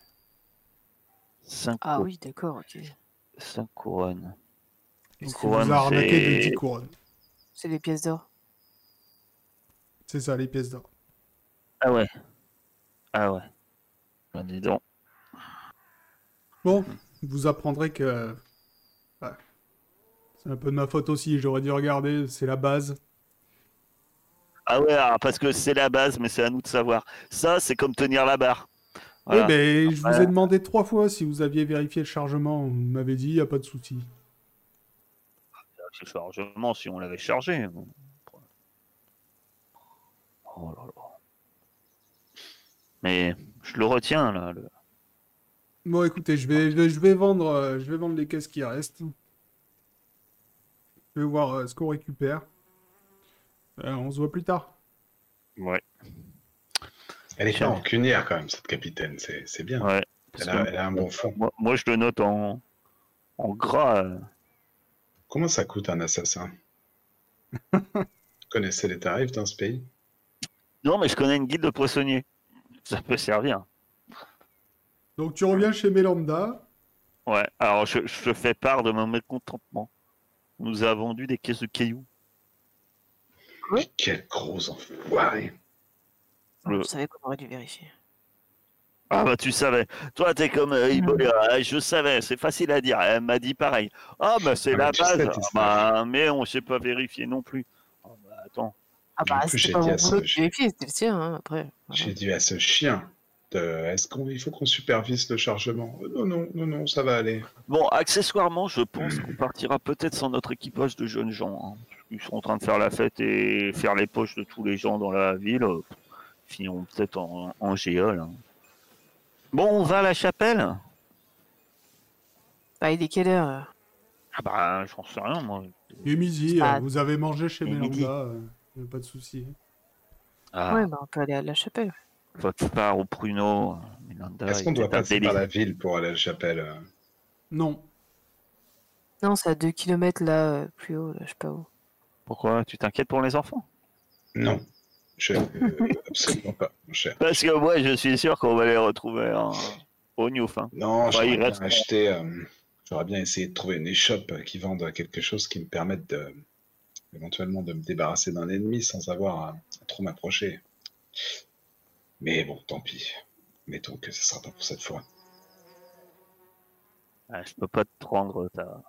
Speaker 3: 5
Speaker 2: Ah oui, d'accord, ok.
Speaker 3: couronnes. Une couronne,
Speaker 1: a arnaqué de
Speaker 3: c'est-
Speaker 1: 10 couronnes.
Speaker 2: C'est des pièces d'or.
Speaker 1: C'est ça, les pièces d'or.
Speaker 3: Ah ouais. Ah ouais. Ben, dis donc.
Speaker 1: Bon, vous apprendrez que... ouais, C'est un peu de ma faute aussi, j'aurais dû regarder, c'est la base.
Speaker 3: Ah ouais, alors, parce que c'est la base, mais c'est à nous de savoir. Ça, c'est comme tenir la barre. Voilà.
Speaker 1: Oui, mais je vous ai demandé trois fois si vous aviez vérifié le chargement. Vous m'avez dit, il n'y a pas de souci.
Speaker 3: Le chargement si on l'avait chargé. Oh là là. Mais je le retiens là. le-
Speaker 1: Bon, écoutez, je vais, je vais, vendre, euh, je vais vendre les caisses qui restent. Je vais voir euh, ce qu'on récupère. Euh, on se voit plus tard.
Speaker 3: Ouais.
Speaker 4: elle est pas rancunière quand même, cette capitaine, c'est c'est bien.
Speaker 3: Ouais.
Speaker 4: Elle a, elle a un bon fond.
Speaker 3: moi, moi, je le note en, en gras.
Speaker 4: Comment ça coûte un assassin? Vous connaissez les tarifs dans ce pays?
Speaker 3: Non, mais je connais une guide de poissonnier. Ça peut servir.
Speaker 1: Donc tu reviens chez Mélanda.
Speaker 3: Ouais. Alors je, fais part de mon mécontentement. On nous a vendu des caisses de cailloux.
Speaker 2: Oui.
Speaker 4: Mais Quel gros enfoiré.
Speaker 3: Le-
Speaker 2: Je savais qu'on aurait dû vérifier.
Speaker 3: Ah bah tu savais. Toi t'es comme euh. Ah, je savais, c'est facile à dire. Elle m'a dit pareil. Ah bah c'est
Speaker 4: Ah,
Speaker 3: la base.
Speaker 4: sais,
Speaker 3: Ah, bah, mais on sait pas vérifier non plus. Ah, bah, attends.
Speaker 2: Ah bah,
Speaker 4: j'ai
Speaker 2: pas mon boulot de vérifier, c'était le sien, hein, après. voilà.
Speaker 4: J'ai dit à ce chien, de, est-ce qu'il faut qu'on supervise le chargement? Euh, Non, non, non, non, ça va aller.
Speaker 3: Bon, accessoirement, je pense qu'on partira peut-être sans notre équipage de jeunes gens. hein. Ils sont en train de faire la fête et faire les poches de tous les gens dans la ville. euh, Ils finiront peut-être en, en géole. hein. Bon, on va à la chapelle
Speaker 2: Bah, il est quelle heure euh
Speaker 3: Ah bah, j'en sais rien, moi.
Speaker 1: Et midi,
Speaker 2: Ah.
Speaker 1: euh, vous avez mangé chez. Mélanga, euh, pas de souci.
Speaker 3: Ah,
Speaker 2: Ouais, bah, on peut aller à la chapelle.
Speaker 3: votre part au pruneau. Mélanda,
Speaker 4: Est-ce qu'on
Speaker 3: il
Speaker 4: doit passer par la ville pour aller à la chapelle euh
Speaker 1: Non,
Speaker 2: Non, c'est à 2 km là, euh, plus haut, là, je sais pas où.
Speaker 3: Pourquoi? Tu t'inquiètes pour les enfants?
Speaker 4: Non, je, euh, absolument pas, mon cher.
Speaker 3: Parce que moi, je suis sûr qu'on va les retrouver en... au Newf. hein.
Speaker 4: Non,
Speaker 3: Bah,
Speaker 4: j'aurais bien acheté, euh, j'aurais bien essayé de trouver une échoppe qui vende quelque chose qui me permette de, éventuellement de me débarrasser d'un ennemi sans avoir à, à trop m'approcher. Mais bon, tant pis. Mettons que ce sera pas pour cette fois.
Speaker 3: Ah, je peux pas te rendre ta...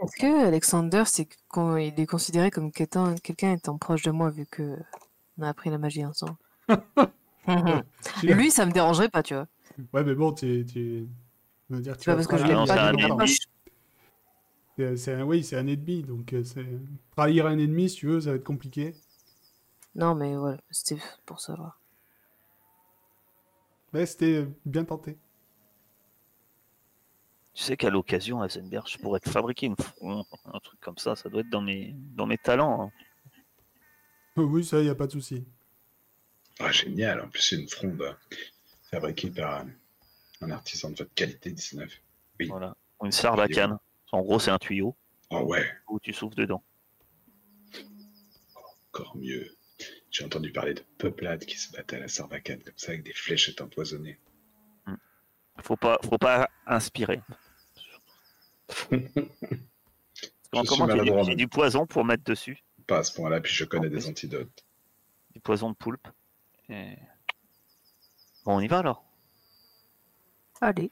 Speaker 2: Est-ce que Alexander, c'est qu'on il est considéré comme quelqu'un quelqu'un étant proche de moi vu que on a appris la magie ensemble? Lui, ça me dérangerait pas, tu vois.
Speaker 1: Ouais, mais bon, tu. tu... veux dire, tu vas
Speaker 2: parce que je l'aime pas.
Speaker 1: C'est- un- Oui, c'est un ennemi, donc euh, c'est... trahir un ennemi, si tu veux, ça va être compliqué.
Speaker 2: Non, mais voilà, c'était pour savoir.
Speaker 1: Mais c'était bien tenté.
Speaker 3: Tu sais qu'à l'occasion, à Zenberg, je pourrais te fabriquer une fronde, un truc comme ça. Ça doit être dans mes, dans mes talents. hein.
Speaker 1: Euh, Oui, ça, y a pas de souci.
Speaker 4: Ah, génial, en plus c'est une fronde euh, fabriquée par un, un artisan de votre qualité 19. Oui.
Speaker 3: Voilà. Une sarbacane. En gros, c'est un tuyau
Speaker 4: Oh ouais,
Speaker 3: où tu souffles dedans.
Speaker 4: encore mieux. J'ai entendu parler de peuplades qui se battaient à la sarbacane comme ça avec des fléchettes empoisonnées.
Speaker 3: Faut pas, faut pas inspirer. Parce qu'en comment j'ai du, poison pour mettre dessus,
Speaker 4: Pas à ce point-là, puis je connais
Speaker 3: En
Speaker 4: des
Speaker 3: plus.
Speaker 4: antidotes.
Speaker 3: du poison de poulpe. Et... Bon, on y va alors.
Speaker 2: Allez.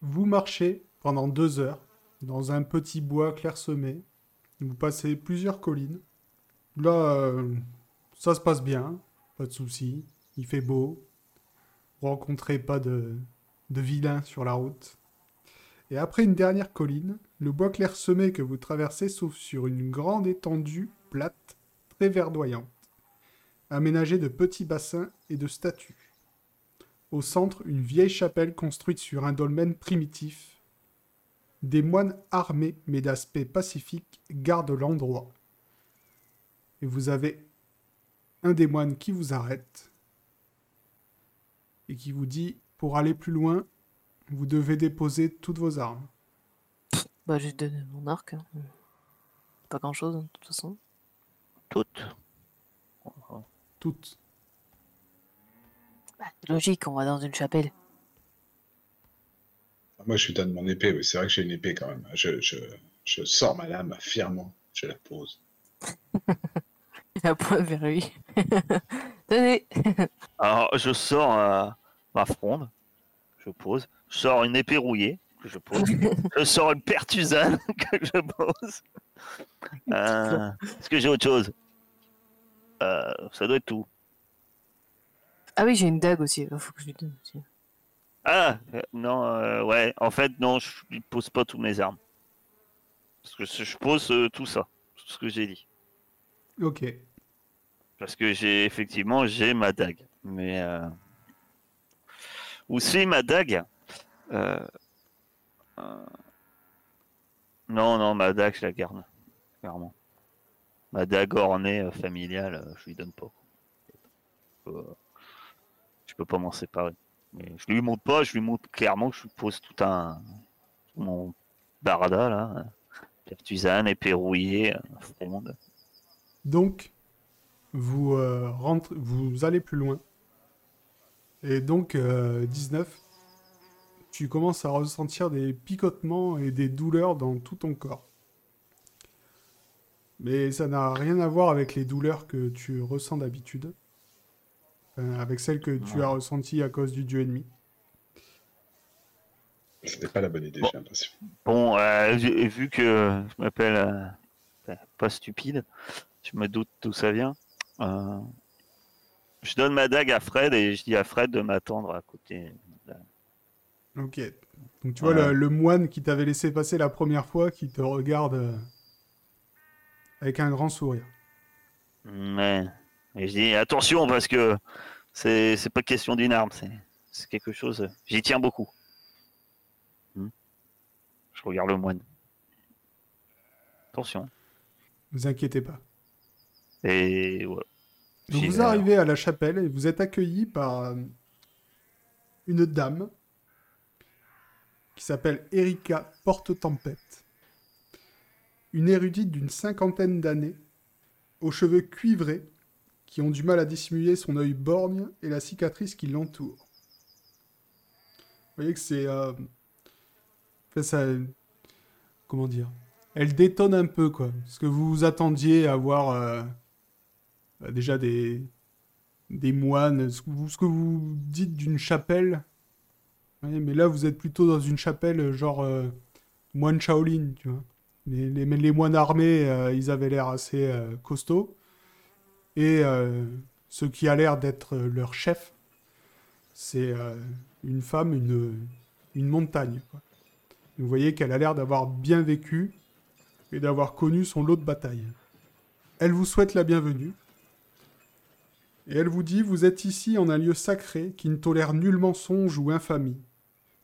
Speaker 1: Vous marchez pendant deux heures dans un petit bois clairsemé. Vous passez plusieurs collines. Là, euh, ça se passe bien, pas de souci. Il fait beau. Vous rencontrez pas de, de vilains sur la route. Et après une dernière colline, le bois clairsemé que vous traversez s'ouvre sur une grande étendue plate, très verdoyante, aménagée de petits bassins et de statues. Au centre, une vieille chapelle construite sur un dolmen primitif. Des moines armés mais d'aspect pacifique gardent l'endroit. Et vous avez un des moines qui vous arrête et qui vous dit pour aller plus loin, vous devez déposer toutes vos armes.
Speaker 2: Bah, j'ai donné mon arc. hein. Pas grand chose, de toute façon.
Speaker 3: Toutes.
Speaker 1: Toutes.
Speaker 2: Bah, c'est logique, on va dans une chapelle.
Speaker 4: Moi, je lui donne mon épée, oui, c'est vrai que j'ai une épée quand même. Je, je, je sors ma lame fièrement, je la pose.
Speaker 2: Il a point vers lui. Tenez
Speaker 3: Alors, je sors euh, ma fronde, je pose. Je sors une épée rouillée, que je pose. je sors une pertusane, que je pose. Euh, Est-ce que j'ai autre chose? Euh, Ça doit être tout.
Speaker 2: Ah oui, j'ai une dague aussi, il faut que je lui donne aussi.
Speaker 3: Ah, euh, non, euh, ouais, en fait, non, je ne pose pas tous mes armes. Parce que je pose euh, tout ça, tout ce que j'ai dit.
Speaker 1: Ok.
Speaker 3: Parce que j'ai effectivement j'ai ma dague. Mais euh... aussi ma dague? Euh, Non, non, ma dague, je la garde. Clairement. Ma dague ornée euh, familiale, euh, je lui donne pas. Euh, Je peux pas m'en séparer. Mais je lui montre pas, je lui montre clairement que je pose tout un tout mon barada là. Pertusane, épée rouillée, euh, fronde.
Speaker 1: Donc, vous, rentrez, vous allez plus loin. Et donc, euh, 19, tu commences à ressentir des picotements et des douleurs dans tout ton corps. Mais ça n'a rien à voir avec les douleurs que tu ressens d'habitude. Enfin, avec celles que tu
Speaker 3: Ouais.
Speaker 1: as ressenties à cause du dieu ennemi.
Speaker 4: C'était pas la bonne idée,
Speaker 3: Bon.
Speaker 4: j'ai l'impression.
Speaker 3: Bon, euh, vu que je m'appelle euh, enfin, pas stupide, je me doute d'où ça vient. euh, je donne ma dague à Fred et je dis à Fred de m'attendre à côté.
Speaker 1: Ok. Donc tu vois le, le moine qui t'avait laissé passer la première fois qui te regarde euh, avec un grand sourire.
Speaker 3: Mais et je dis attention parce que c'est c'est pas question d'une arme, c'est c'est quelque chose. J'y tiens beaucoup. Hmm. Je regarde le moine. Attention.
Speaker 1: vous inquiétez pas.
Speaker 3: Et ouais.
Speaker 1: Donc
Speaker 3: J'y
Speaker 1: vous arrivez à la chapelle et vous êtes accueilli par euh, une dame qui s'appelle Erika Porte-Tempête. Une érudite d'une cinquantaine d'années, aux cheveux cuivrés, qui ont du mal à dissimuler son œil borgne et la cicatrice qui l'entoure. Vous voyez que c'est... euh. Comment dire Elle détonne un peu, quoi. Parce que vous vous attendiez à voir... euh, déjà des, des moines, ce ce que vous dites d'une chapelle. Mais là, vous êtes plutôt dans une chapelle euh, genre euh, moine Shaolin, tu vois. Les, moines armés, euh, ils avaient l'air assez costauds. Et ce qui a l'air d'être leur chef, c'est une femme, une, montagne. Vous voyez qu'elle a l'air d'avoir bien vécu et d'avoir connu son lot de batailles. Elle vous souhaite la bienvenue. Et elle vous dit, vous êtes ici en un lieu sacré qui ne tolère nul mensonge ou infamie.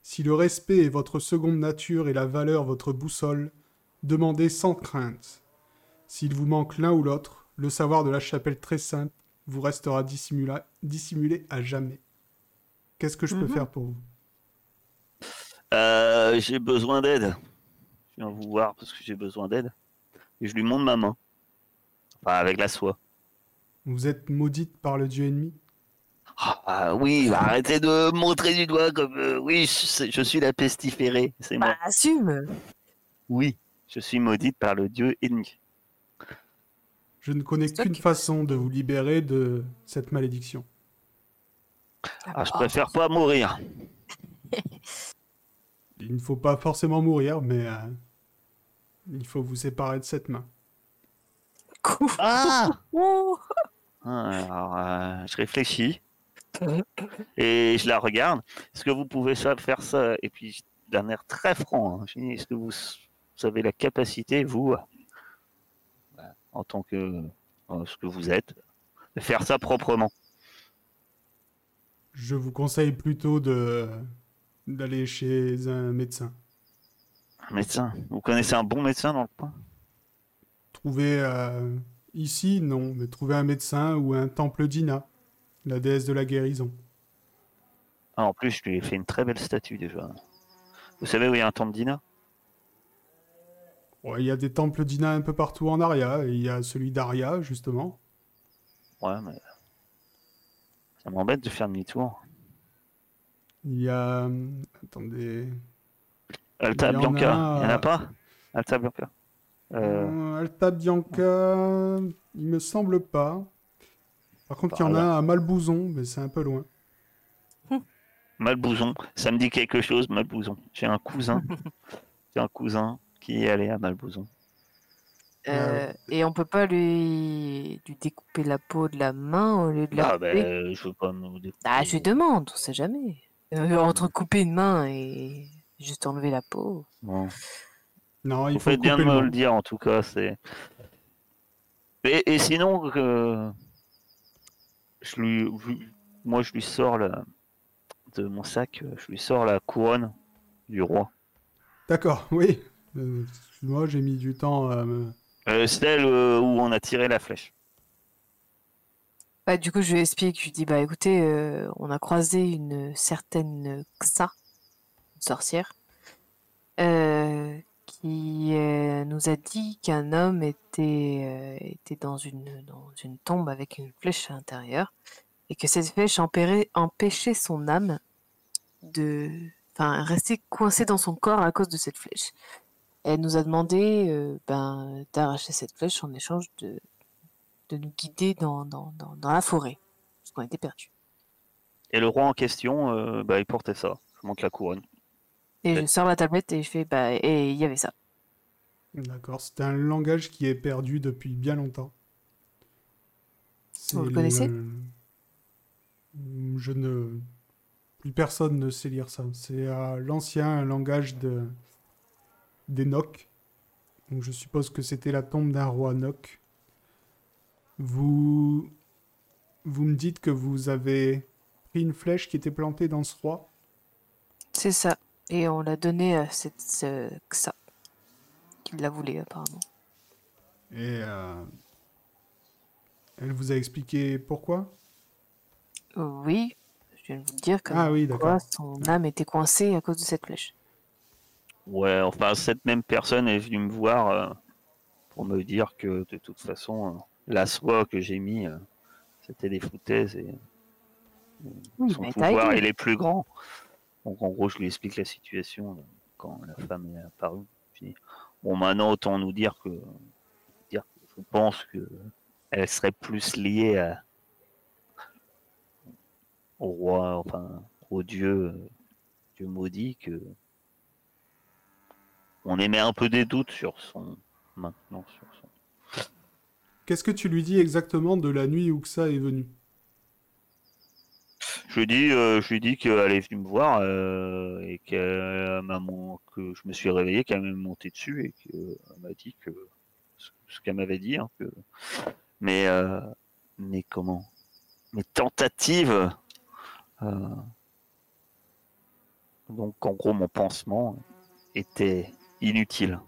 Speaker 1: Si le respect est votre seconde nature et la valeur votre boussole, demandez sans crainte. S'il vous manque l'un ou l'autre, le savoir de la chapelle très sainte vous restera dissimula- dissimulé à jamais. Qu'est-ce que je peux
Speaker 2: Mhm.
Speaker 1: faire pour vous?
Speaker 3: Euh, j'ai besoin d'aide. Je viens vous voir parce que j'ai besoin d'aide. Et je lui montre ma main. Enfin, avec la soie.
Speaker 1: Vous êtes maudite par le dieu ennemi?
Speaker 3: Ah oui, bah, arrêtez de montrer du doigt comme... euh, oui, je, je suis la pestiférée, c'est moi.
Speaker 2: Bah, assume
Speaker 3: Oui, je suis maudite par le dieu ennemi.
Speaker 1: Je ne connais qu'une
Speaker 2: qui-
Speaker 1: façon de vous libérer de cette malédiction.
Speaker 3: Ah, je préfère pas mourir.
Speaker 1: Il ne faut pas forcément mourir, mais euh, il faut vous séparer de cette main.
Speaker 3: Ah
Speaker 2: Oh
Speaker 3: Alors, euh, je réfléchis. Et je la regarde. Est-ce que vous pouvez ça, faire ça? Et puis, d'un air très franc, hein, est-ce que vous, vous avez la capacité, vous, en tant que euh, ce que vous êtes, de faire ça proprement?
Speaker 1: Je vous conseille plutôt de d'aller chez un médecin.
Speaker 3: Un médecin? Vous connaissez un bon médecin dans le coin?
Speaker 1: Trouver euh, ici, non, mais trouver un médecin ou un temple d'Ina, la déesse de la guérison.
Speaker 3: ah, En plus, je lui ai fait une très belle statue déjà. Vous savez où il y a un temple d'Ina
Speaker 1: Ouais, Il y a des temples d'Ina un peu partout en Aria, il y a celui d'Aria, justement.
Speaker 3: Ouais, mais ça m'embête de faire demi-tour.
Speaker 1: Il y a... euh, Attendez...
Speaker 3: Alta
Speaker 1: Il
Speaker 3: Bianca,
Speaker 1: a-
Speaker 3: il n'y en a pas? Alta Bianca. Euh,
Speaker 1: Alta Bianca, il me semble pas. Par contre, il y en a un à Malbouzon, mais c'est un peu loin.
Speaker 3: Malbouzon, ça me dit quelque chose, Malbouzon. J'ai un cousin, j'ai un cousin qui est allé à Malbouzon.
Speaker 2: Euh, et on peut pas lui... lui découper la peau de la main au lieu de la
Speaker 3: Ah ben, je veux pas me découper.
Speaker 2: Ah, je lui demande, on sait jamais. Euh, entre couper une main et juste enlever la peau.
Speaker 3: Bon.
Speaker 1: Non, il
Speaker 3: Vous
Speaker 1: faut
Speaker 3: faites bien me le dire, en tout cas. c'est. Et, et sinon, euh, je lui, moi, je lui sors la, de mon sac, euh, je lui sors la couronne du roi.
Speaker 1: D'accord, oui. Euh, Excuse-moi, j'ai mis du temps à me...
Speaker 3: Euh, celle euh, où on a tiré la flèche.
Speaker 2: Bah, du coup, je lui explique, je lui dis, bah écoutez, euh, on a croisé une certaine Xa, une sorcière, euh, qui euh, nous a dit qu'un homme était, euh, était dans, une, dans une tombe avec une flèche à l'intérieur, et que cette flèche empêchait son âme de... Rester coincée dans son corps à cause de cette flèche. elle nous a demandé euh, ben, d'arracher cette flèche en échange de, de nous guider dans, dans, dans, dans la forêt, parce qu'on était perdus.
Speaker 3: Et le roi en question, euh, bah, il portait ça. Je montre la couronne.
Speaker 2: Et
Speaker 3: Ouais.
Speaker 2: je sors ma tablette et je fais, bah, et il y avait ça.
Speaker 1: D'accord, c'est un langage qui est perdu depuis bien longtemps.
Speaker 2: Vous le connaissez?
Speaker 1: Je ne... Plus personne ne sait lire ça. C'est euh, l'ancien langage de... des Nocs. Donc je suppose que c'était la tombe d'un roi Noc. Vous... Vous me dites que vous avez pris une flèche qui était plantée dans ce roi?
Speaker 2: C'est ça. Et on l'a donné à cette ce- ça. Qui l'a voulu apparemment.
Speaker 1: et euh, elle vous a expliqué pourquoi?
Speaker 2: Oui, je viens de vous le dire comme
Speaker 1: Ah oui,
Speaker 2: son âme était coincée à cause de cette flèche.
Speaker 3: Ouais, enfin, cette même personne est venue me voir euh, pour me dire que de toute façon, euh, la soie que j'ai mis, euh, c'était des foutaises et euh,
Speaker 2: Oui,
Speaker 3: son pouvoir, il est plus grand. Donc, en gros, je lui explique la situation euh, quand la femme est apparue. Bon, maintenant, autant nous dire que, je pense que elle serait plus liée à, au roi, enfin, au dieu, euh, dieu maudit que on émet un peu des doutes sur son maintenant sur son.
Speaker 1: Qu'est-ce que tu lui dis exactement de la nuit où ça est venu
Speaker 3: Je lui dis, euh, je lui dis qu'elle est venue me voir euh, et qu'elle m'a que je me suis réveillé, qu'elle m'est montée dessus et qu'elle m'a dit que ce, qu'elle m'avait dit, hein, que mais euh, mais comment? Mes tentatives. donc en gros mon pansement était inutile.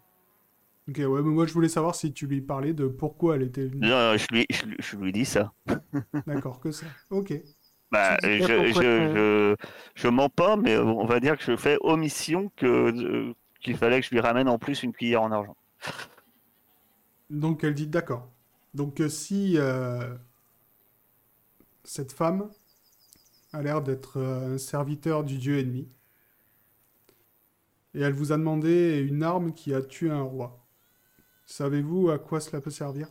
Speaker 1: Ok, ouais, mais moi je voulais savoir si tu lui parlais de pourquoi elle était venue.
Speaker 3: Non, je lui, je, je lui dis ça.
Speaker 1: D'accord, que ça. Ok.
Speaker 3: Bah,
Speaker 2: dis
Speaker 3: je, je, je, je mens pas, mais on va dire que je fais omission que euh, qu'il fallait que je lui ramène en plus une cuillère en argent.
Speaker 1: Donc elle dit d'accord. Donc euh, si euh, cette femme a l'air d'être euh, un serviteur du dieu ennemi, et elle vous a demandé une arme qui a tué un roi, savez-vous à quoi cela peut servir?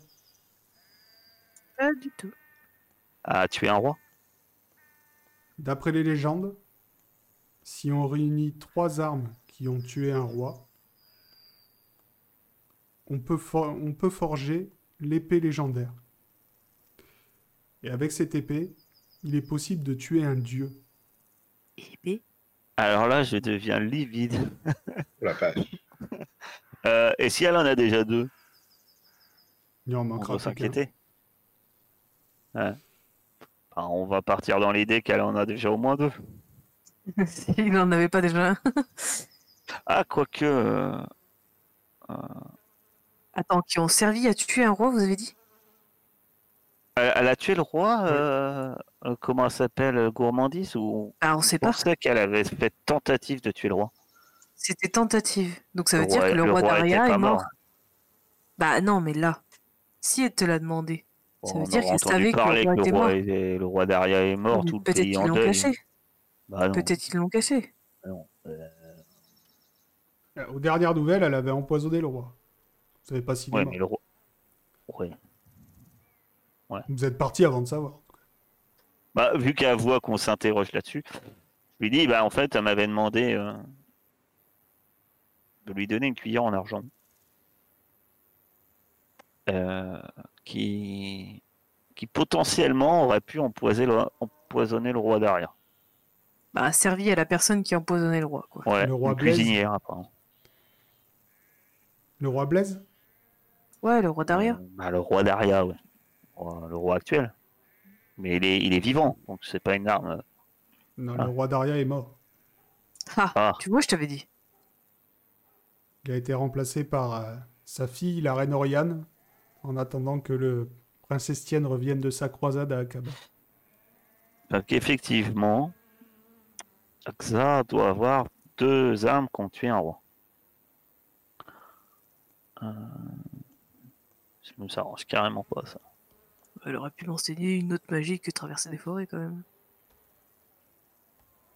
Speaker 2: Pas du tout.
Speaker 3: À tuer un roi?
Speaker 1: D'après les légendes, si on réunit trois armes qui ont tué un roi, on peut, for- on peut forger l'épée légendaire. Et avec cette épée, il est possible de tuer un dieu.
Speaker 2: Épée
Speaker 3: Alors là, je deviens livide.
Speaker 4: Oh la.
Speaker 3: Euh, et si elle en a déjà deux,
Speaker 1: Il en
Speaker 3: on
Speaker 1: manquera qu'un.
Speaker 3: s'inquiéter. Ouais. Enfin, on va partir dans l'idée qu'elle en a déjà au moins deux.
Speaker 2: Il n'en avait pas déjà un.
Speaker 3: Ah, quoique. euh,
Speaker 2: Attends, qui ont servi à tuer un roi, vous avez dit?
Speaker 3: Elle, elle a tué le roi euh, euh, Comment elle s'appelle euh, Gourmandise Ou
Speaker 2: Ah, on sait pas.
Speaker 3: pensait qu'elle avait fait tentative de tuer le roi
Speaker 2: C'était tentative. Donc ça veut
Speaker 3: Le
Speaker 2: dire
Speaker 3: roi-
Speaker 2: que le,
Speaker 3: le
Speaker 2: roi
Speaker 3: roi
Speaker 2: d'Aria est mort.
Speaker 3: mort.
Speaker 2: Bah non, mais là, si elle te l'a demandé, Ça veut
Speaker 3: on
Speaker 2: dire qu'elle
Speaker 3: entendu
Speaker 2: savait que le
Speaker 3: parler
Speaker 2: roi
Speaker 3: que
Speaker 2: était
Speaker 3: le roi,
Speaker 2: mort.
Speaker 3: est- le roi d'Aria est mort, tout le
Speaker 2: peut-être
Speaker 3: pays
Speaker 2: qu'ils
Speaker 3: en
Speaker 2: l'ont
Speaker 3: deuil.
Speaker 2: caché.
Speaker 3: Bah
Speaker 2: Peut-être qu'ils l'ont caché.
Speaker 3: non. Euh,
Speaker 1: Euh, Aux dernières nouvelles, elle avait empoisonné le roi. Vous savez pas s'il est
Speaker 3: ouais, mais le roi. Ouais.
Speaker 1: Vous êtes parti avant de savoir.
Speaker 3: Bah, vu qu'elle voit qu'on s'interroge là-dessus, je lui dis, bah en fait, elle m'avait demandé euh, de lui donner une cuillère en argent. Euh, qui, qui potentiellement aurait pu empoisonner le, empoisonner le roi d'Aria.
Speaker 2: Bah, servi à la personne qui a empoisonné le roi, quoi.
Speaker 3: Ouais,
Speaker 1: Le roi
Speaker 3: une
Speaker 1: Blaise.
Speaker 3: cuisinière, apparemment.
Speaker 1: Le roi Blaise?
Speaker 2: Ouais, le roi d'Aria.
Speaker 3: Euh, bah, le roi d'Aria, ouais. Le roi- Le roi actuel. Mais il est, il est vivant, donc c'est pas une arme.
Speaker 1: Non,
Speaker 3: Ah.
Speaker 1: le roi d'Aria est mort.
Speaker 2: Ah,
Speaker 3: Ah.
Speaker 2: tu vois, je t'avais dit.
Speaker 1: Il a été remplacé par euh, sa fille, la reine Oriane, en attendant que le prince Estienne revienne de sa croisade à Akaba.
Speaker 3: Donc effectivement, Xa doit avoir deux armes qui ont tué un roi. Euh... Ça me s'arrange carrément pas ça.
Speaker 2: Elle aurait pu m'enseigner une autre magie que traverser des forêts, quand même.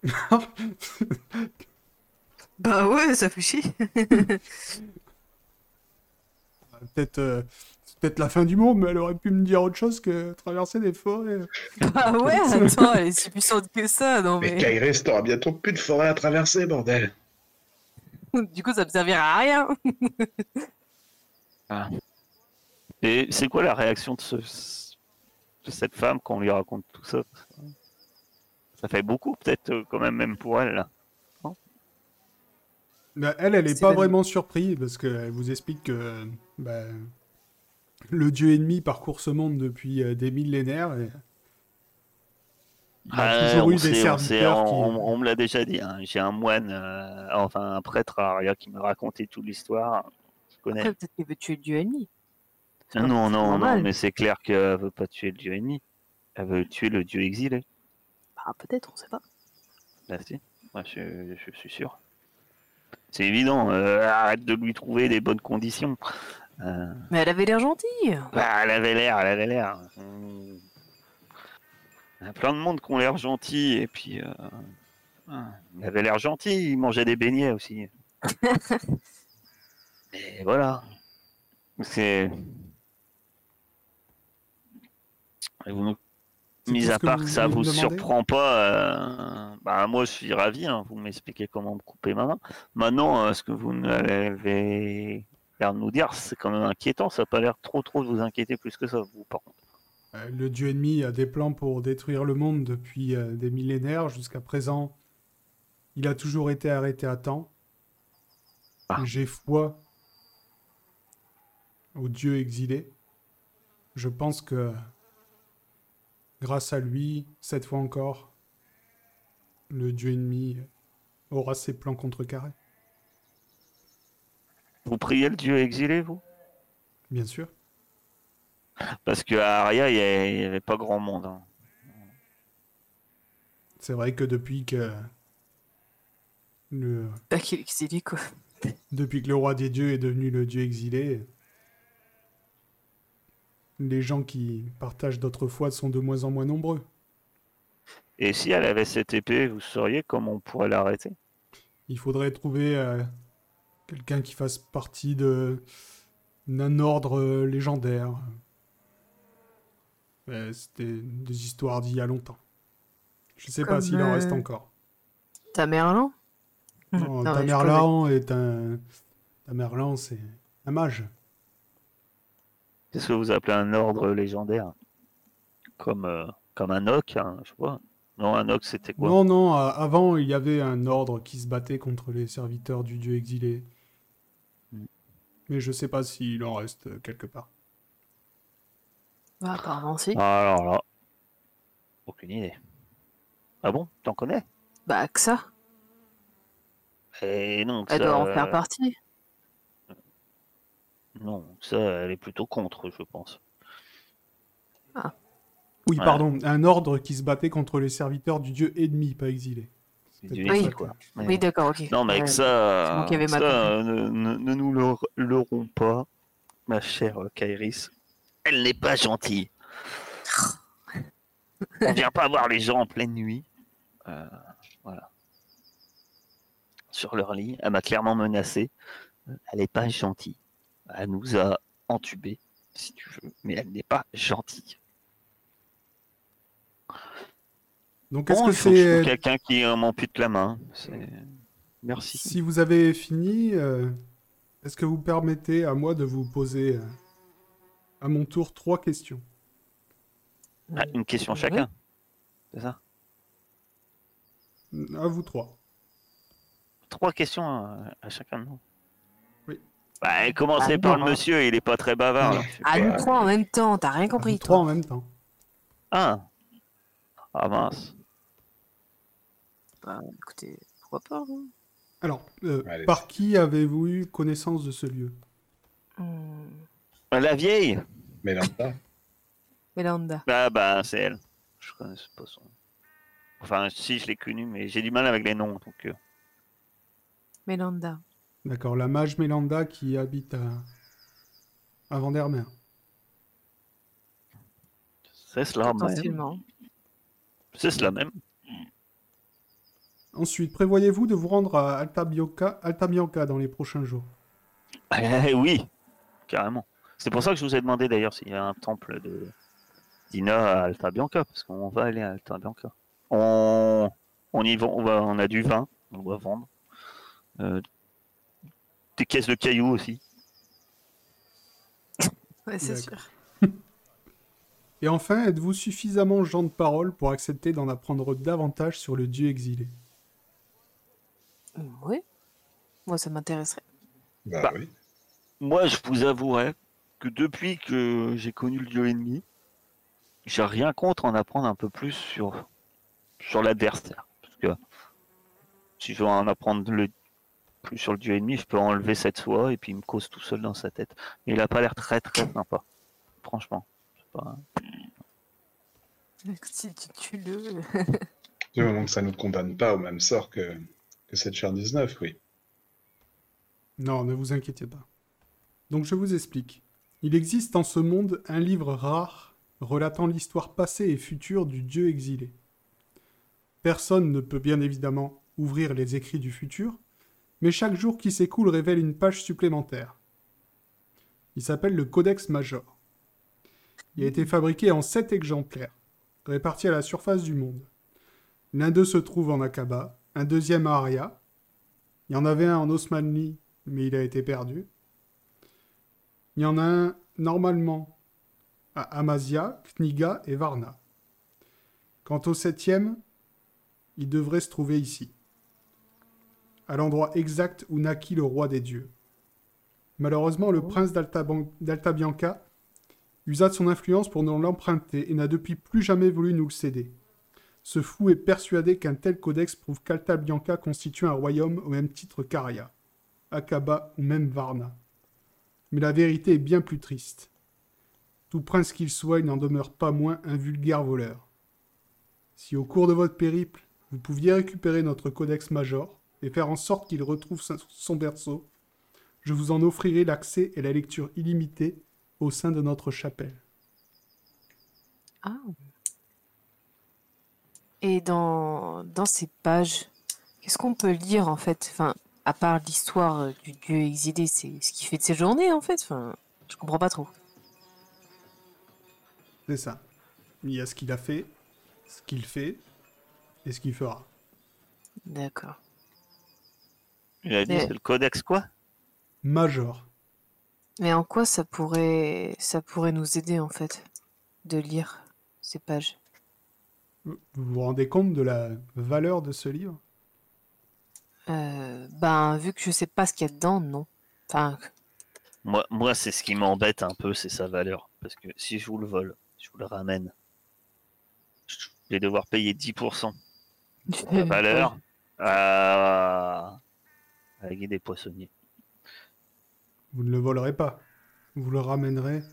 Speaker 2: Bah ouais, ça fait chier.
Speaker 1: peut-être euh, peut-être la fin du monde, mais elle aurait pu me dire autre chose que traverser des forêts.
Speaker 2: Ah ouais, attends, elle est si puissante que ça, non
Speaker 4: Mais
Speaker 2: mais.
Speaker 4: Kairis, t'auras bientôt plus de forêt à traverser, bordel.
Speaker 2: Du coup, ça me servira à rien.
Speaker 3: Et c'est quoi la réaction de, ce, de cette femme quand on lui raconte tout ça? Ça fait beaucoup, peut-être, euh, quand même, même pour elle. Là.
Speaker 1: Bah, elle, elle est
Speaker 2: C'est
Speaker 1: pas vraiment surprise parce qu'elle vous explique que bah, le dieu ennemi parcourt ce monde depuis euh, des millénaires et il a
Speaker 3: Ouais,
Speaker 1: toujours
Speaker 3: on
Speaker 1: eu des
Speaker 3: sait, on, sait,
Speaker 1: serviteurs
Speaker 3: on,
Speaker 1: qui...
Speaker 3: on- on me l'a déjà dit. hein. J'ai un moine, euh, enfin un prêtre à Aria qui m'a raconté toute l'histoire. Je connais.
Speaker 2: Après, peut-être qu'elle veut tuer le dieu ennemi.
Speaker 3: Non, non, non,
Speaker 2: normal.
Speaker 3: mais c'est clair qu'elle veut pas tuer le dieu ennemi. Elle veut tuer le dieu exilé.
Speaker 2: Bah, peut-être, on sait pas.
Speaker 3: Là, si. Moi, je, je suis sûr. C'est évident. euh, arrête de lui trouver des bonnes conditions. Euh,
Speaker 2: Mais elle avait l'air gentille.
Speaker 3: bah, elle avait l'air, elle avait l'air. Hum. Il y a plein de monde qui ont l'air gentils et puis. euh, ah, il avait l'air gentil, il mangeait des beignets aussi. et voilà. C'est. Vous Mis à part
Speaker 1: vous
Speaker 3: que ça vous
Speaker 1: demander
Speaker 3: surprend pas, euh, bah moi je suis ravi, hein, vous m'expliquez comment me couper ma main. Maintenant, euh, ce que vous avez l'air de nous dire, c'est quand même inquiétant, ça n'a pas l'air trop trop de vous inquiéter plus que ça, vous par contre.
Speaker 1: Euh, Le dieu ennemi a des plans pour détruire le monde depuis euh, des millénaires. Jusqu'à présent, il a toujours été arrêté à temps.
Speaker 3: Ah.
Speaker 1: J'ai foi au dieu exilé. Je pense que grâce à lui, cette fois encore, le dieu ennemi aura ses plans contrecarrés.
Speaker 3: Vous priez le dieu exilé, vous?
Speaker 1: Bien sûr.
Speaker 3: Parce qu'à Aria, il n'y avait pas grand monde. hein.
Speaker 1: C'est vrai que depuis que le,
Speaker 2: Bah, qu'il est exilé, quoi.
Speaker 1: Depuis que le roi des dieux est devenu le dieu exilé, les gens qui partagent d'autres foi sont de moins en moins nombreux.
Speaker 3: Et si elle avait cette épée, vous sauriez comment on pourrait l'arrêter?
Speaker 1: Il faudrait trouver euh, quelqu'un qui fasse partie de d'un ordre euh, légendaire. Euh, C'était des histoires d'il y a longtemps. Je sais pas s'il en reste
Speaker 2: euh,
Speaker 1: encore.
Speaker 2: Ta Merlin
Speaker 1: Non,
Speaker 2: Non,
Speaker 1: Tamerlan est un. Tamerlan, c'est un mage.
Speaker 3: Qu'est-ce que vous appelez un ordre légendaire? Comme, euh, comme un oc, hein, je vois. Non, un oc, c'était quoi?
Speaker 1: Non, non, avant, il y avait un ordre qui se battait contre les serviteurs du dieu exilé. Mais je sais pas s'il en reste euh, quelque part.
Speaker 2: Bah, apparemment, si.
Speaker 3: Ah, Alors là, aucune idée. Ah bon T'en connais?
Speaker 2: Bah, que ça.
Speaker 3: Et non,
Speaker 2: Elle
Speaker 3: ça,
Speaker 2: doit en faire partie.
Speaker 3: Non, ça, elle est plutôt contre, je pense.
Speaker 1: Oui,
Speaker 3: Ouais.
Speaker 1: pardon, un ordre qui se battait contre les serviteurs du dieu ennemi, pas exilé.
Speaker 2: Oui.
Speaker 3: quoi.
Speaker 2: D'accord, ok.
Speaker 3: Non, mais avec
Speaker 2: c'est
Speaker 3: ça, euh, ne, ne- ne nous le- leurrons pas, ma chère Kairis. Elle n'est pas gentille. On vient pas voir les gens en pleine nuit. Euh, voilà. Sur leur lit. Elle m'a clairement menacé. Elle n'est pas gentille. Elle nous a entubés, si tu veux, mais elle n'est pas gentille.
Speaker 1: Donc, est-ce que c'est.
Speaker 3: quelqu'un qui euh, m'ampute la main. Merci.
Speaker 1: Si vous avez fini, euh, est-ce que vous permettez à moi de vous poser euh, à mon tour trois questions?
Speaker 3: Ah, une question chacun. C'est ça?
Speaker 1: À vous trois.
Speaker 3: Trois questions à, à chacun de nous.
Speaker 1: Oui.
Speaker 3: Bah, commencez
Speaker 2: Ah,
Speaker 3: par
Speaker 2: non,
Speaker 3: le
Speaker 2: hein.
Speaker 3: monsieur, il est pas très bavard. là.
Speaker 2: Ah, nous trois en même temps, t'as rien
Speaker 1: À
Speaker 2: compris,
Speaker 1: trois en même temps.
Speaker 3: Ah. Ah mince.
Speaker 2: Bah, écoutez, pourquoi pas hein.
Speaker 1: Alors, euh,
Speaker 4: Allez.
Speaker 1: par qui avez-vous eu connaissance de ce lieu?
Speaker 2: Hmm,
Speaker 3: La vieille
Speaker 4: Mélanda
Speaker 2: Mélanda.
Speaker 3: Ah bah c'est elle. Je connais pas son. Enfin si je l'ai connue, mais j'ai du mal avec les noms. Donc euh,
Speaker 2: Mélanda.
Speaker 1: D'accord, la mage Mélanda qui habite à, à Vandermeer.
Speaker 3: c'est cela même. C'est cela même.
Speaker 1: Ensuite, prévoyez-vous de vous rendre à Alta Bianca, Alta Bianca dans les prochains jours?
Speaker 3: Eh oui, carrément. C'est pour ça que je vous ai demandé d'ailleurs s'il y a un temple de d'Ina à Alta Bianca, parce qu'on va aller à Alta Bianca. On, on y va, on va, on a du vin, on doit vendre. Euh, des caisses de cailloux aussi.
Speaker 2: Ouais, c'est sûr.
Speaker 1: Et enfin, êtes-vous suffisamment gens de parole pour accepter d'en apprendre davantage sur le dieu exilé?
Speaker 2: Oui. Moi, ça m'intéresserait.
Speaker 4: Bah,
Speaker 3: Bah.
Speaker 4: oui.
Speaker 3: Moi, je vous avouerai que depuis que j'ai connu le dieu ennemi, j'ai rien contre en apprendre un peu plus sur, sur l'adversaire. Parce que si je veux en apprendre le, plus sur le dieu ennemi, je peux enlever cette soie et puis il me cause tout seul dans sa tête. Mais il a pas l'air très très sympa. Franchement. Pas-
Speaker 2: Si tu tues le.
Speaker 4: Du moment que ça ne nous condamne pas au même sort que, que cette chère 19, oui.
Speaker 1: Non, ne vous inquiétez pas. Donc je vous explique. Il existe en ce monde un livre rare relatant l'histoire passée et future du dieu exilé. Personne ne peut bien évidemment ouvrir les écrits du futur, mais chaque jour qui s'écoule révèle une page supplémentaire. Il s'appelle le Codex Major. Il a été fabriqué en sept exemplaires, répartis à la surface du monde. L'un d'eux se trouve en Akaba, un deuxième à Aria. Il y en avait un en Osmanli, mais il a été perdu. Il y en a un normalement à Amazia, Kniga et Varna. Quant au septième, il devrait se trouver ici, à l'endroit exact où naquit le roi des dieux. Malheureusement, le prince d'Alta Ban- d'Alta Bianca usa de son influence pour nous l'emprunter et n'a depuis plus jamais voulu nous le céder. Ce fou est persuadé qu'un tel codex prouve qu'Alta Bianca constitue un royaume au même titre qu'Aria, Akaba ou même Varna. Mais la vérité est bien plus triste. Tout prince qu'il soit, il n'en demeure pas moins un vulgaire voleur. Si au cours de votre périple, vous pouviez récupérer notre codex major et faire en sorte qu'il retrouve son- son berceau, je vous en offrirai l'accès et la lecture illimitée au sein de notre chapelle.
Speaker 2: Ah. Et dans, dans ces pages, qu'est-ce qu'on peut lire en fait? Enfin, À part l'histoire euh, du dieu exilé, c'est ce qu'il fait de ses journées en fait enfin, Je comprends pas trop.
Speaker 1: C'est ça. Il y a ce qu'il a fait, ce qu'il fait et ce qu'il fera.
Speaker 2: D'accord.
Speaker 3: Il a dit
Speaker 2: Mais-
Speaker 3: c'est le codex quoi?
Speaker 1: Major.
Speaker 2: Mais en quoi ça pourrait, ça pourrait nous aider en fait de lire ces pages?
Speaker 1: Vous vous rendez compte de la valeur de ce livre?
Speaker 2: Euh, Ben, vu que je sais pas ce qu'il y a dedans, non. Enfin,
Speaker 3: Moi, moi c'est ce qui m'embête un peu, c'est sa valeur. Parce que si je vous le vole, je vous le ramène, je vais devoir payer 10% de la valeur à, à la guide des poissonniers.
Speaker 1: Vous ne le volerez pas. Vous le ramènerez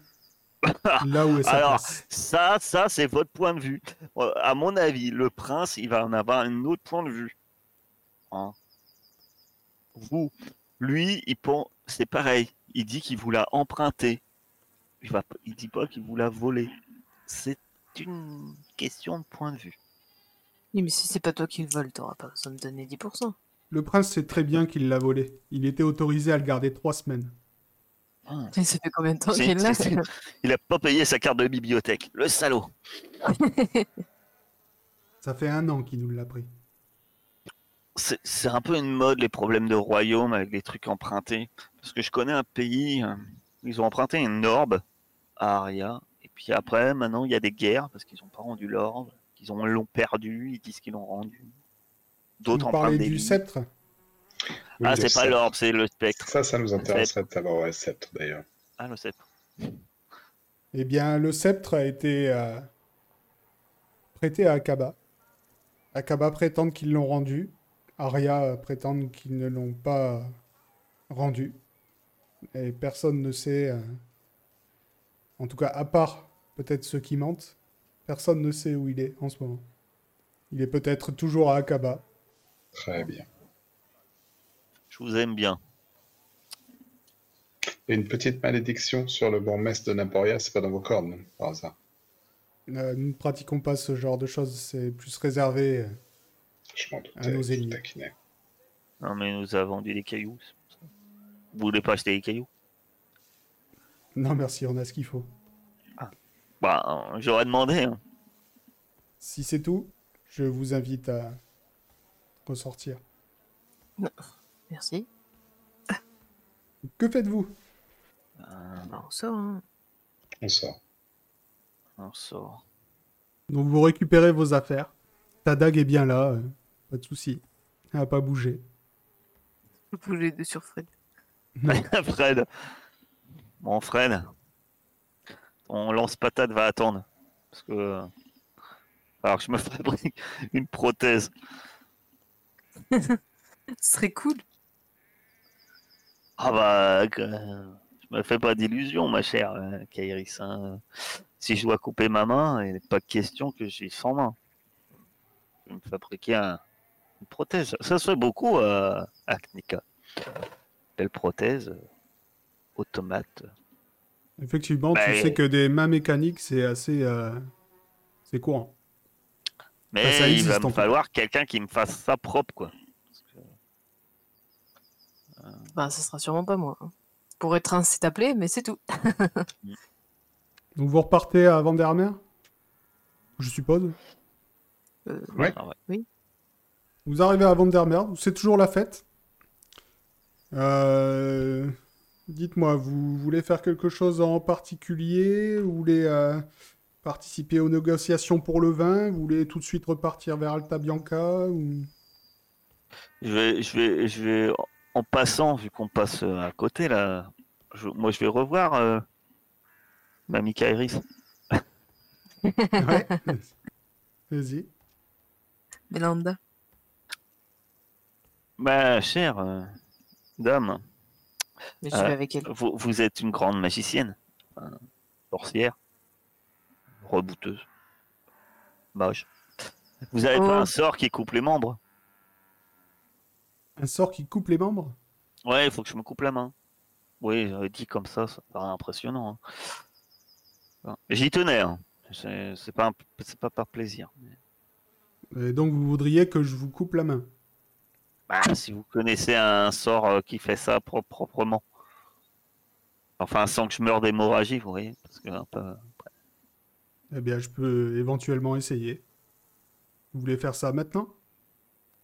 Speaker 1: là où est sa
Speaker 3: Alors,
Speaker 1: place.
Speaker 3: Ça, ça, c'est votre point de vue. Euh, À mon avis, le prince, il va en avoir un autre point de vue. Hein. Vous, lui, il pense, c'est pareil. Il dit qu'il vous l'a emprunté. Il va, il dit pas qu'il vous l'a volé. C'est une question de point de vue.
Speaker 2: Oui, mais si c'est pas toi qui le vole, t'auras pas besoin de donner 10%.
Speaker 1: Le prince sait très bien qu'il l'a volé. Il était autorisé à le garder trois semaines.
Speaker 2: Et ça fait combien de temps
Speaker 3: C'est-
Speaker 2: qu'il est là
Speaker 3: c'est- Il a pas payé sa carte de bibliothèque. Le salaud.
Speaker 1: Ça fait un an qu'il nous l'a pris.
Speaker 3: c'est un peu une mode les problèmes de royaume avec des trucs empruntés. Parce que je connais un pays, euh, ils ont emprunté une orbe à Aria. Et puis après, maintenant, il y a des guerres parce qu'ils n'ont pas rendu l'orbe. Ils ont- l'ont perdu, ils disent qu'ils l'ont rendu. D'autres
Speaker 1: Vous
Speaker 3: empruntent
Speaker 1: parlez
Speaker 3: des
Speaker 1: du sceptre
Speaker 4: Oui,
Speaker 3: Ah, c'est pas l'orbe, c'est le spectre.
Speaker 4: Ça, ça nous intéresserait de savoir ouais, sceptre d'ailleurs.
Speaker 3: Ah, le sceptre.
Speaker 1: Eh bien, le sceptre a été euh, prêté à Akaba. Akaba prétend qu'ils l'ont rendu. Arya euh, prétend qu'ils ne l'ont pas euh, rendu. Et personne ne sait, euh, en tout cas à part peut-être ceux qui mentent, personne ne sait où il est en ce moment. Il est peut-être toujours à Akaba.
Speaker 4: Très bien.
Speaker 3: Je vous aime bien.
Speaker 4: Et une petite malédiction sur le bourgmestre de Naporia, c'est pas dans vos cordes, par hasard.
Speaker 1: Euh, nous ne pratiquons pas ce genre de choses, c'est plus réservé. euh,
Speaker 4: Je
Speaker 1: À nos ennemis.
Speaker 3: Non, mais nous a vendu des cailloux. c'est pour ça. Vous voulez pas acheter des cailloux?
Speaker 1: Non, merci, on a ce qu'il faut.
Speaker 3: Bah, euh, j'aurais demandé. hein.
Speaker 1: Si c'est tout, je vous invite à ressortir.
Speaker 2: Merci.
Speaker 1: Que faites-vous?
Speaker 2: Bah, on sort, hein.
Speaker 4: On sort.
Speaker 3: On sort.
Speaker 1: Donc vous récupérez vos affaires. Ta dague est bien là, euh, pas de souci. Elle n'a pas bougé.
Speaker 2: Les deux sur Fred.
Speaker 3: Fred. Bon, Fred. Ton lance-patate va attendre. Parce que. euh, Alors que je me fabrique une prothèse.
Speaker 2: Ce serait cool.
Speaker 3: Ah bah. Je me fais pas d'illusions, ma chère euh, Kairis. hein. Si je dois couper ma main, il n'est pas question que j'ai sans main. Je vais me fabriquer un- une prothèse. Ça se fait beaucoup euh, à Knika. Belle prothèse. euh, Automate.
Speaker 1: Effectivement,
Speaker 3: Bah,
Speaker 1: tu
Speaker 3: euh,
Speaker 1: sais que des mains mécaniques, c'est assez... euh, C'est courant.
Speaker 3: Mais
Speaker 1: ça
Speaker 3: il va me falloir quelqu'un qui me fasse ça propre, quoi.
Speaker 2: Bah, ce sera sûrement pas moi. hein. Pour être ainsi appelé, mais c'est tout.
Speaker 1: Donc vous repartez à Vandermeer Je suppose.
Speaker 2: Euh,
Speaker 4: Ouais.
Speaker 3: Ah ouais.
Speaker 1: Vous arrivez à Vandermeer, c'est toujours la fête. Euh, Dites-moi, vous voulez faire quelque chose en particulier? Vous voulez euh, participer aux négociations pour le vin? Vous voulez tout de suite repartir vers Alta Bianca ou...
Speaker 3: Je vais, je vais, je vais, en passant, vu qu'on passe euh, à côté là, je- moi je vais revoir euh, Mamie Kairis.
Speaker 1: Ouais. Vas-y.
Speaker 2: Mélanda.
Speaker 3: Ma chère euh, dame,
Speaker 2: Mais je
Speaker 3: Euh,
Speaker 2: vais avec elle.
Speaker 3: vous, vous êtes une grande magicienne, sorcière, rebouteuse, mage. Vous avez
Speaker 2: Oh.
Speaker 3: pas un sort qui coupe les membres
Speaker 1: Un sort qui coupe les membres?
Speaker 3: Ouais, il faut que je me coupe la main. Oui, j'avais dit comme ça, ça paraît impressionnant. hein. J'y tenais, hein. c'est pas, c'est pas par plaisir.
Speaker 1: Et donc vous voudriez que je vous coupe la main?
Speaker 3: Bah, si vous connaissez un sort euh, qui fait ça pro- proprement. Enfin, sans que je meure d'hémorragie, vous voyez. Parce que un peu-
Speaker 1: Eh bien, je peux éventuellement essayer. Vous voulez faire ça maintenant?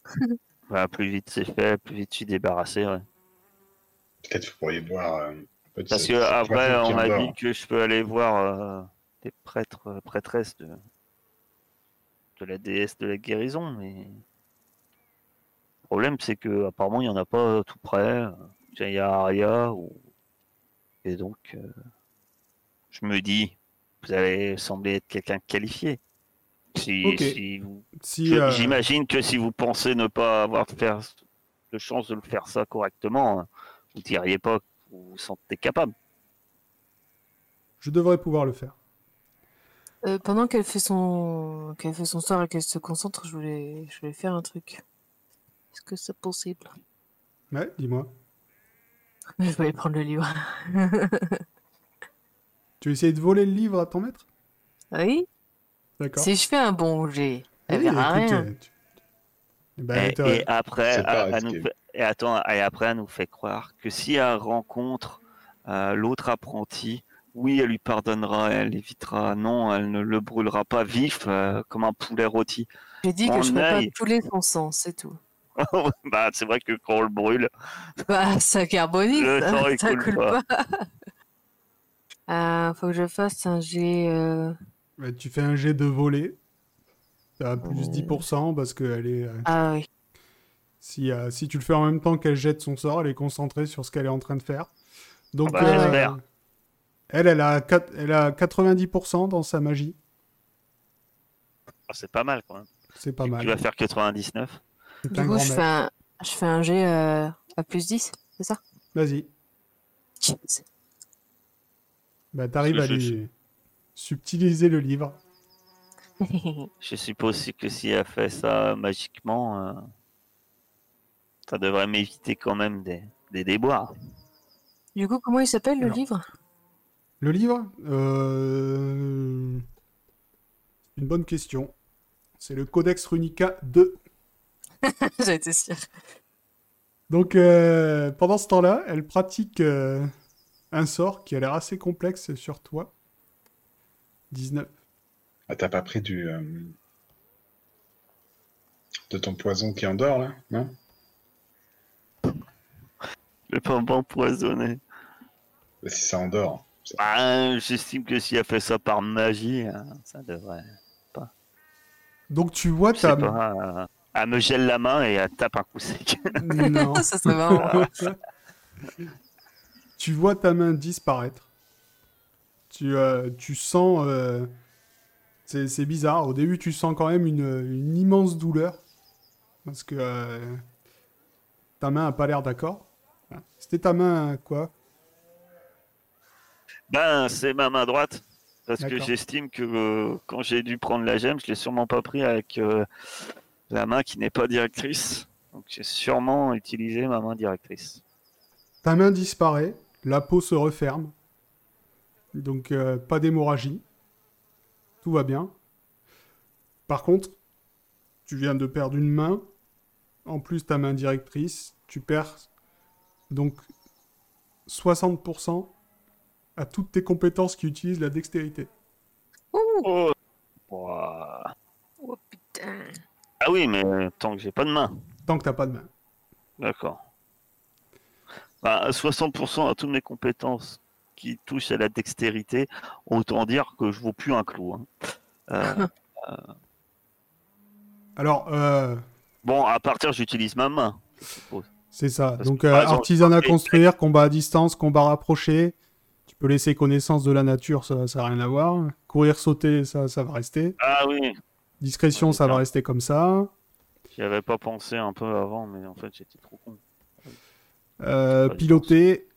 Speaker 3: plus vite c'est fait, plus vite je suis débarrassé. ouais.
Speaker 4: Peut-être vous pourriez voir euh, un peu de
Speaker 3: Parce
Speaker 4: ce-
Speaker 3: que après, on m'a dit que je peux aller voir euh, des prêtres, euh, prêtresses de, de la déesse de la guérison, mais le problème c'est que apparemment il n'y en a pas tout près. Il y a Aria, ou... et donc euh, je me dis, vous allez sembler être quelqu'un qualifié. Si, si vous-
Speaker 1: Si,
Speaker 3: je-
Speaker 1: euh,
Speaker 3: J'imagine que si vous pensez ne pas avoir de, faire, de chance de le faire ça correctement, hein, vous ne diriez pas que vous vous sentez capable.
Speaker 1: je devrais pouvoir le faire.
Speaker 2: Euh, pendant qu'elle fait son qu'elle fait son sort et qu'elle se concentre, je voulais je voulais faire un truc. Est-ce que c'est possible?
Speaker 1: Ouais, dis-moi.
Speaker 2: Je vais aller prendre le livre.
Speaker 1: Tu veux essayer de voler le livre à ton maître?
Speaker 2: Oui.
Speaker 1: D'accord.
Speaker 2: Si je fais un bon jet, elle
Speaker 1: Oui,
Speaker 2: verra
Speaker 1: écoute,
Speaker 2: rien.
Speaker 1: euh, tu- ben,
Speaker 3: et, après,
Speaker 4: C'est pas
Speaker 3: à- à
Speaker 4: risqué.
Speaker 3: nous fait- et attends, et après, elle nous fait croire que si elle rencontre euh, l'autre apprenti, oui, elle lui pardonnera, elle évitera. Non, elle ne le brûlera pas vif euh, comme un poulet rôti.
Speaker 2: J'ai dit que je ne pas
Speaker 3: œil.
Speaker 2: couler son sang, c'est tout.
Speaker 3: bah, c'est vrai que quand on le brûle,
Speaker 2: Bah, ça carbonise,
Speaker 3: Le
Speaker 2: ça,
Speaker 3: sang, il
Speaker 2: ça
Speaker 3: coule
Speaker 2: coule
Speaker 3: pas.
Speaker 2: pas. Euh, faut que je fasse un jet.
Speaker 1: Tu fais un jet de volée. T'as plus
Speaker 2: Euh.
Speaker 1: 10% parce que elle est, euh,
Speaker 2: Ah oui.
Speaker 1: si, euh, si tu le fais en même temps qu'elle jette son sort, elle est concentrée sur ce qu'elle est en train de faire. Donc,
Speaker 3: Ah bah,
Speaker 1: euh, elle, elle a, quat- elle a 90% dans sa magie.
Speaker 3: ah, c'est pas mal quand même.
Speaker 1: C'est pas
Speaker 3: Tu
Speaker 1: mal.
Speaker 3: vas faire 99.
Speaker 1: C'est
Speaker 2: Du coup, je fais, un... je fais un jet euh, à plus 10, c'est ça?
Speaker 1: Vas-y. Bah, t'arrives à lui subtiliser le livre.
Speaker 3: Je suppose que si elle fait ça magiquement, euh, ça devrait m'éviter quand même des, des déboires.
Speaker 2: Du coup, comment il s'appelle le
Speaker 1: Alors.
Speaker 2: livre?
Speaker 1: Le livre euh... Une bonne question. C'est le Codex Runica 2.
Speaker 2: J'ai été sûre.
Speaker 1: Donc, euh, pendant ce temps-là, elle pratique euh, un sort qui a l'air assez complexe sur toi. 19.
Speaker 4: Ah, t'as pas pris du. euh, de ton poison qui endort, là Non?
Speaker 3: Je vais pas m'empoisonner.
Speaker 4: Bah, Si ça endort.
Speaker 3: Ah, J'estime que si elle fait ça par magie, hein, ça devrait.
Speaker 1: Donc tu vois ta...
Speaker 3: pas. euh, Elle me gèle la main et elle tape un coup sec.
Speaker 1: Non.
Speaker 2: ça serait marrant.
Speaker 1: tu vois ta main disparaître. Tu, euh, tu sens... euh, C'est c'est bizarre. Au début, tu sens quand même une, une immense douleur. Parce que euh, ta main a pas l'air d'accord. C'était ta main quoi?
Speaker 3: Ben, c'est ma main droite. Parce que j'estime que quand j'ai dû prendre la gemme, je l'ai sûrement pas pris avec la main qui n'est pas directrice. Donc j'ai sûrement utilisé ma main directrice.
Speaker 1: Ta main disparaît, la peau se referme. Donc euh, pas d'hémorragie. Tout va bien. Par contre, tu viens de perdre une main. En plus, ta main directrice, tu perds donc 60% à toutes tes compétences qui utilisent la dextérité.
Speaker 2: Ouh,
Speaker 3: Oh. Ouah.
Speaker 2: oh putain.
Speaker 3: Ah oui, mais tant que j'ai pas de main.
Speaker 1: Tant que t'as pas de main.
Speaker 3: D'accord. Bah, 60% à toutes mes compétences qui touchent à la dextérité, autant dire que je vaux plus un clou. hein. Euh,
Speaker 1: Alors, euh,
Speaker 3: bon, à partir, j'utilise ma main. je suppose.
Speaker 1: c'est ça.
Speaker 3: Parce
Speaker 1: Donc,
Speaker 3: que,
Speaker 1: euh,
Speaker 3: exemple,
Speaker 1: artisanat construire, combat à distance, combat rapproché. Tu peux laisser connaissance de la nature, ça n'a rien à voir. Courir, sauter, ça, ça va rester.
Speaker 3: Ah oui,
Speaker 1: Discrétion,
Speaker 3: Ouais, c'est
Speaker 1: ça va rester comme ça.
Speaker 3: j'y avais pas pensé un peu avant, mais en fait, j'étais trop con.
Speaker 1: Euh, piloter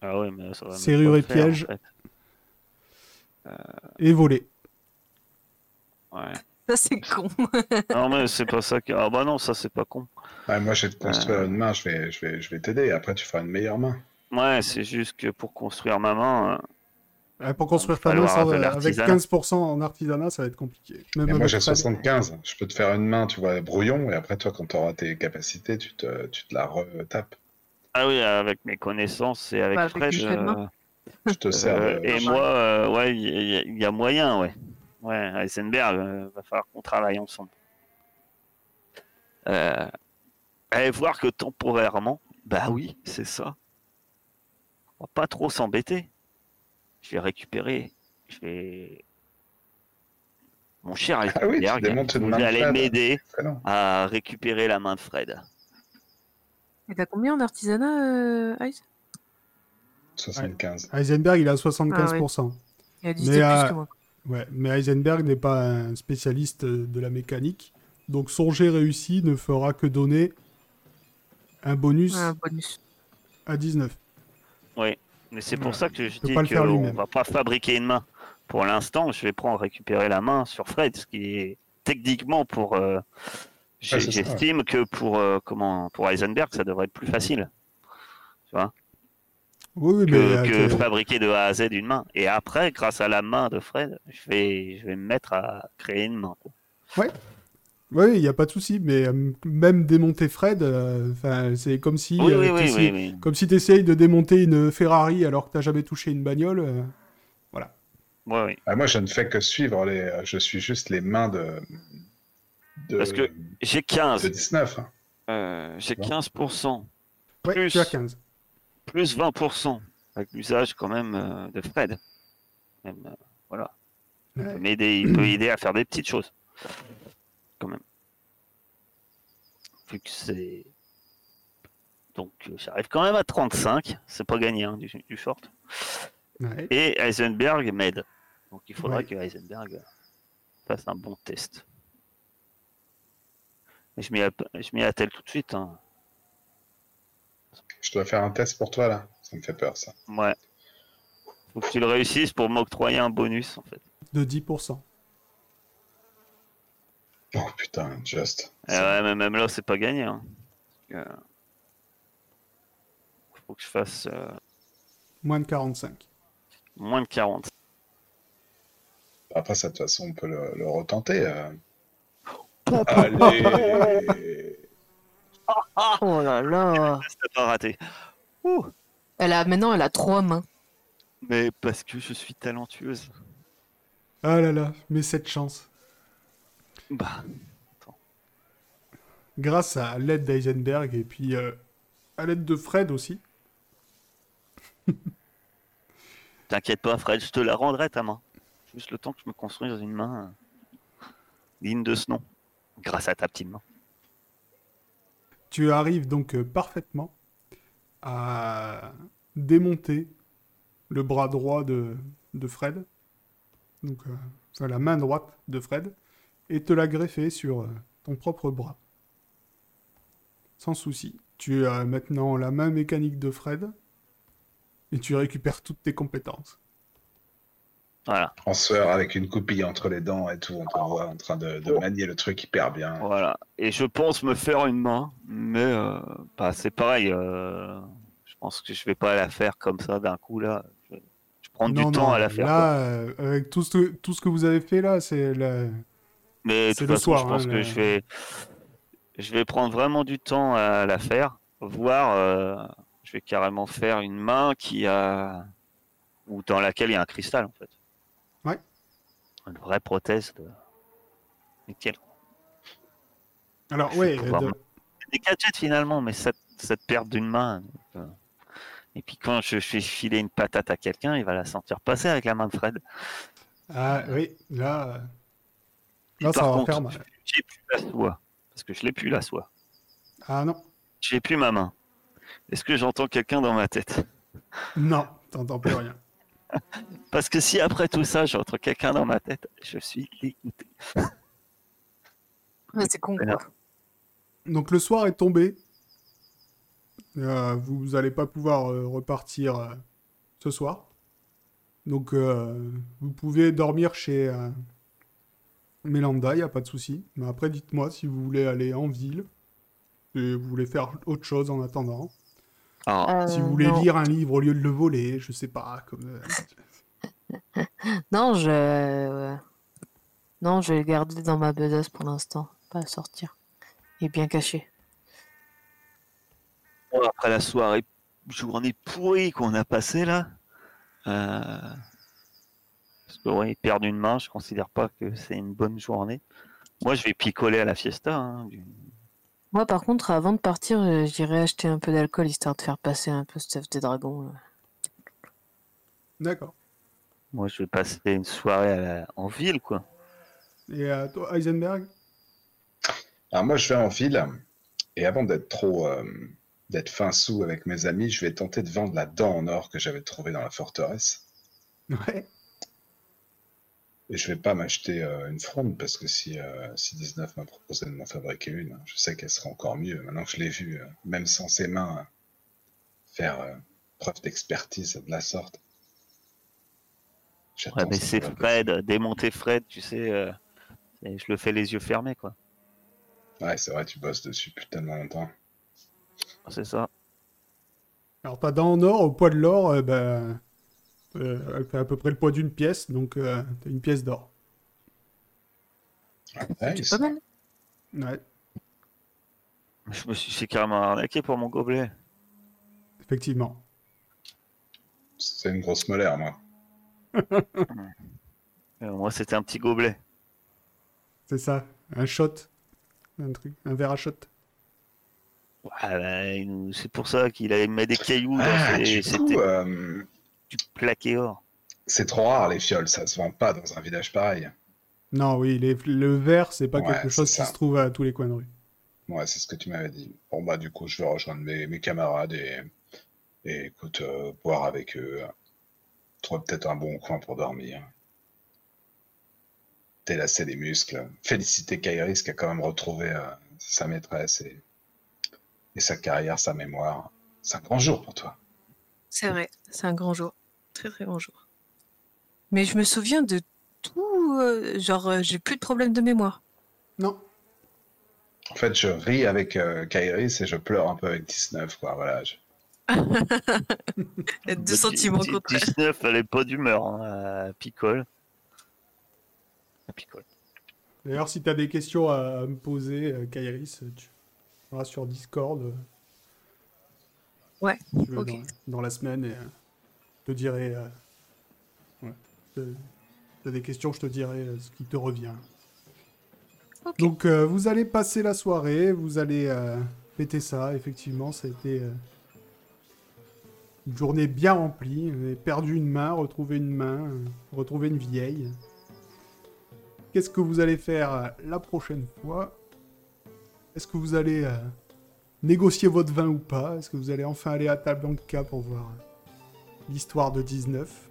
Speaker 3: Ah ouais, mais ça va
Speaker 1: Serrure et
Speaker 3: en
Speaker 1: piège.
Speaker 3: fait.
Speaker 1: et voler.
Speaker 3: Ouais.
Speaker 2: Ça, c'est con.
Speaker 3: Non, mais c'est pas ça que. Ah bah non, ça c'est pas con.
Speaker 4: Ouais, moi, je vais te construire
Speaker 3: Euh.
Speaker 4: une main, je vais, je vais, je vais t'aider. Après, tu feras une meilleure main.
Speaker 3: Ouais, c'est juste que pour construire ma main, euh,
Speaker 1: Euh, pour construire ta main
Speaker 3: de
Speaker 1: avec
Speaker 3: l'artisanat.
Speaker 1: 15% en artisanat, ça va être compliqué. Même
Speaker 4: moi, j'ai
Speaker 1: Fred.
Speaker 4: 75. Je peux te faire une main, tu vois, brouillon. Et après, toi, quand tu auras tes capacités, tu te, tu te la retapes.
Speaker 3: Ah oui, avec mes connaissances et avec
Speaker 2: Bah, avec
Speaker 3: Fred.
Speaker 4: Je te sers.
Speaker 3: euh, et moi, euh, ouais, il y, a- il y a moyen, ouais. Ouais, Heisenberg, euh, va falloir qu'on travaille ensemble. Euh, et voir que temporairement, bah oui, c'est ça. On va pas trop s'embêter. Je vais récupérer. Je vais. Mon cher
Speaker 4: Ah oui,
Speaker 3: Heisenberg,
Speaker 4: démontes une
Speaker 3: vous
Speaker 4: main de
Speaker 3: allez m'aider à récupérer la main de Fred.
Speaker 2: Et t'as combien en artisanat, euh, Ice?
Speaker 4: 75.
Speaker 1: Heisenberg, il a 75%.
Speaker 2: Il a
Speaker 1: Mais,
Speaker 2: c'était
Speaker 1: euh,
Speaker 2: plus que moi.
Speaker 1: Ouais, mais Heisenberg n'est pas un spécialiste de la mécanique. Donc son jet réussi ne fera que donner un bonus
Speaker 2: Un bonus.
Speaker 1: à 19.
Speaker 3: Mais c'est pour
Speaker 1: Ouais,
Speaker 3: ça que je
Speaker 1: peut
Speaker 3: dis
Speaker 1: pas le faire
Speaker 3: qu'on
Speaker 1: lui-même.
Speaker 3: va pas fabriquer une main. Pour l'instant, je vais prendre récupérer la main sur Fred, ce qui est techniquement pour. euh,
Speaker 4: Ouais,
Speaker 3: J'estime que pour euh, comment pour Heisenberg, ça devrait être plus facile
Speaker 1: Oui, oui,
Speaker 3: que,
Speaker 1: mais euh,
Speaker 3: que
Speaker 1: que-
Speaker 3: fabriquer de A à Z une main. Et après, grâce à la main de Fred, je vais je vais me mettre à créer une main. quoi.
Speaker 1: oui, il n'y a pas de souci. Mais euh, même démonter Fred, euh, c'est comme si
Speaker 3: Oui,
Speaker 1: euh,
Speaker 3: oui, oui,
Speaker 1: t'essayais-
Speaker 3: oui, oui.
Speaker 1: comme si tu essayes de démonter une Ferrari alors que tu n'as jamais touché une bagnole. euh,
Speaker 3: Ouais, oui.
Speaker 4: Ah, moi, je ne fais que suivre les. Je suis juste les mains de. De...
Speaker 3: Parce que- J'ai 15.
Speaker 4: De 19. hein.
Speaker 3: Euh, J'ai
Speaker 4: Bon.
Speaker 3: 15%.
Speaker 1: Ouais,
Speaker 3: Plus.
Speaker 1: tu as 15.
Speaker 3: plus 20% avec l'usage quand même euh, de Fred. Même, euh, voilà. Il
Speaker 1: Ouais.
Speaker 3: peut m'aider, il peut aider à faire des petites choses. Quand même. Vu que c'est. Donc j'arrive quand même à 35, c'est pas gagné hein, du, du short.
Speaker 1: Ouais.
Speaker 3: Et Heisenberg m'aide. Donc il faudra
Speaker 1: Ouais.
Speaker 3: que Heisenberg fasse un bon test. Je m'y je m'y attelle tout de suite. hein.
Speaker 4: Je dois faire un test pour toi, là. Ça me fait peur, ça.
Speaker 3: Ouais. Faut que tu le réussisses pour m'octroyer un bonus en fait.
Speaker 1: De 10%.
Speaker 4: Oh putain, just.
Speaker 3: Eh ouais, mais même là, c'est pas gagné. Hein. Euh, Faut que je fasse euh,
Speaker 1: Moins de 45.
Speaker 3: moins de 40.
Speaker 4: Après, ça, de toute façon, on peut le, le retenter. euh. Allez
Speaker 2: Oh là là
Speaker 3: C'est pas raté. Ouh.
Speaker 2: Elle a maintenant, elle a trois mains.
Speaker 3: Mais parce que je suis talentueuse.
Speaker 1: Ah là là, mais cette chance.
Speaker 3: Bah,
Speaker 1: Grâce à l'aide d'Eisenberg et puis euh, à l'aide de Fred aussi.
Speaker 3: t'inquiète pas, Fred, je te la rendrai ta main. Juste le temps que je me construise une main euh, digne de ce nom. Grâce à ta petite main.
Speaker 1: Tu arrives donc euh, parfaitement à démonter le bras droit de, Fred, donc euh, enfin, la main droite de Fred, et te la greffer sur euh, ton propre bras. Sans souci. Tu as maintenant la main mécanique de Fred, et tu récupères toutes tes compétences.
Speaker 3: Voilà,
Speaker 4: En sueur avec une coupille entre les dents et tout, on te voit en train de, de manier le truc hyper bien.
Speaker 3: voilà. Et je pense me faire une main, mais euh, bah, c'est pareil. euh, je pense que je vais pas la faire comme ça d'un coup là. Je, je prends du
Speaker 1: Non,
Speaker 3: temps
Speaker 1: non,
Speaker 3: à la faire.
Speaker 1: Là, euh, avec tout ce, tout ce que vous avez fait là, c'est la...
Speaker 3: Mais de toute
Speaker 1: le
Speaker 3: façon,
Speaker 1: soir,
Speaker 3: je pense
Speaker 1: hein,
Speaker 3: que
Speaker 1: le-
Speaker 3: je vais, je vais prendre vraiment du temps à la faire, voire euh, je vais carrément faire une main qui a ou dans laquelle il y a un cristal en fait.
Speaker 1: Ouais.
Speaker 3: Une vraie prothèse de nickel.
Speaker 1: Alors,
Speaker 3: vais
Speaker 1: ouais,
Speaker 3: pouvoir
Speaker 1: de-
Speaker 3: Des gadgets finalement, mais cette, cette perte d'une main. euh, Et puis quand je fais filer une patate à quelqu'un, il va la sentir passer avec la main de Fred.
Speaker 1: Ah oui, là, euh, là ça va faire mal.
Speaker 3: J'ai plus la soie. Parce que je l'ai plus la soie.
Speaker 1: Ah non,
Speaker 3: J'ai plus ma main. Est-ce que j'entends quelqu'un dans ma tête?
Speaker 1: Non, t'entends plus rien.
Speaker 3: Parce que si après tout ça, j'entends quelqu'un dans ma tête, je suis dégoûté.
Speaker 2: Ouais, c'est con, quoi.
Speaker 1: Donc le soir est tombé. Euh, vous n'allez pas pouvoir euh, repartir euh, ce soir. Donc euh, vous pouvez dormir chez euh, Mélanda, il n'y a pas de souci. Mais après, dites-moi si vous voulez aller en ville. Et vous voulez faire autre chose en attendant.
Speaker 3: Alors,
Speaker 1: si
Speaker 2: Euh,
Speaker 1: vous voulez
Speaker 2: non.
Speaker 1: lire un livre au lieu de le voler, je sais pas. Comme, euh,
Speaker 2: Non, je. euh, Non, je vais le garder dans ma besace pour l'instant. Pas sortir. Il est bien caché.
Speaker 3: bon, après la soirée, journée pourrie qu'on a passée là, euh, parce que ouais, perdre une main, je considère pas que c'est une bonne journée. Moi, je vais picoler à la fiesta. hein, du-
Speaker 2: Moi, par contre, avant de partir, euh, j'irai acheter un peu d'alcool histoire de faire passer un peu Stuff des Dragons.
Speaker 1: D'accord.
Speaker 3: Moi, je vais passer une soirée à la- en ville, quoi.
Speaker 1: Et euh, toi, Heisenberg?
Speaker 4: Alors moi, je vais en ville, et avant d'être trop, euh, d'être fin sous avec mes amis, je vais tenter de vendre la dent en or que j'avais trouvée dans la forteresse.
Speaker 1: Ouais.
Speaker 4: Et je vais pas m'acheter euh, une fronde parce que si, euh, si 19 m'a proposé de m'en fabriquer une, je sais qu'elle sera encore mieux. Maintenant que je l'ai vue, euh, même sans ses mains, faire euh, preuve d'expertise de la sorte.
Speaker 3: Ouais, mais c'est Fred, démonter Fred, tu sais, euh, et je le fais les yeux fermés, quoi.
Speaker 4: Ouais, c'est vrai, tu bosses dessus depuis tellement longtemps.
Speaker 3: C'est ça.
Speaker 1: Alors ta dent en or, au poids de l'or, euh, ben, euh, elle fait à peu près le poids d'une pièce, donc euh, t'as une pièce d'or.
Speaker 4: Ouais,
Speaker 2: C'est pas mal.
Speaker 1: Ouais,
Speaker 3: Je me suis fait carrément arnaqué pour mon gobelet.
Speaker 1: effectivement.
Speaker 4: c'est une grosse molaire, moi.
Speaker 3: Euh, moi, c'était un petit gobelet.
Speaker 1: C'est ça, un shot. Un truc, un verre à shot.
Speaker 3: Ouais, bah, c'est pour ça qu'il avait mis des cailloux dans
Speaker 4: Ah,
Speaker 3: ses-
Speaker 4: du coup, euh,
Speaker 3: du plaqué or.
Speaker 4: c'est trop rare les fioles, ça se vend pas dans un village pareil.
Speaker 1: Non, oui, les- le verre, c'est pas
Speaker 4: Ouais,
Speaker 1: quelque chose qui se trouve à tous les coins de rue.
Speaker 4: Ouais, c'est ce que tu m'avais dit. Bon, bah, du coup, je vais rejoindre mes, mes camarades et, et écoute, euh, boire avec eux. Trouver peut-être un bon coin pour dormir. Délasser les muscles. Féliciter Kairis qui a quand même retrouvé euh, sa maîtresse et, et sa carrière, sa mémoire. C'est un grand jour pour toi.
Speaker 2: C'est vrai, c'est un grand jour. Très très grand jour. Mais je me souviens de tout. euh, genre, euh, j'ai plus de problème de mémoire.
Speaker 1: Non,
Speaker 4: En fait, je ris avec euh, Kairis et je pleure un peu avec 19, quoi. Voilà. je-
Speaker 2: Deux sentiments
Speaker 3: dix-
Speaker 2: contraires.
Speaker 3: 19, elle est pas d'humeur, hein, à picole.
Speaker 1: D'ailleurs, si t'as des questions à, à me poser, euh, Kairis, tu verras sur Discord. euh,
Speaker 2: Ouais,
Speaker 1: si tu veux,
Speaker 2: ok.
Speaker 1: dans, dans la semaine et euh, te dirai. euh, ouais, t'as des questions, je te dirai euh, ce qui te revient. Donc euh, vous allez passer la soirée, vous allez euh, fêter ça, effectivement, ça a été euh, une journée bien remplie. Vous avez perdu une main, retrouvé une main, euh, retrouvé une vieille. Qu'est-ce que vous allez faire euh, la prochaine fois? Est-ce que vous allez euh, négocier votre vin ou pas? Est-ce que vous allez enfin aller à Tablanca pour voir euh, l'histoire de 19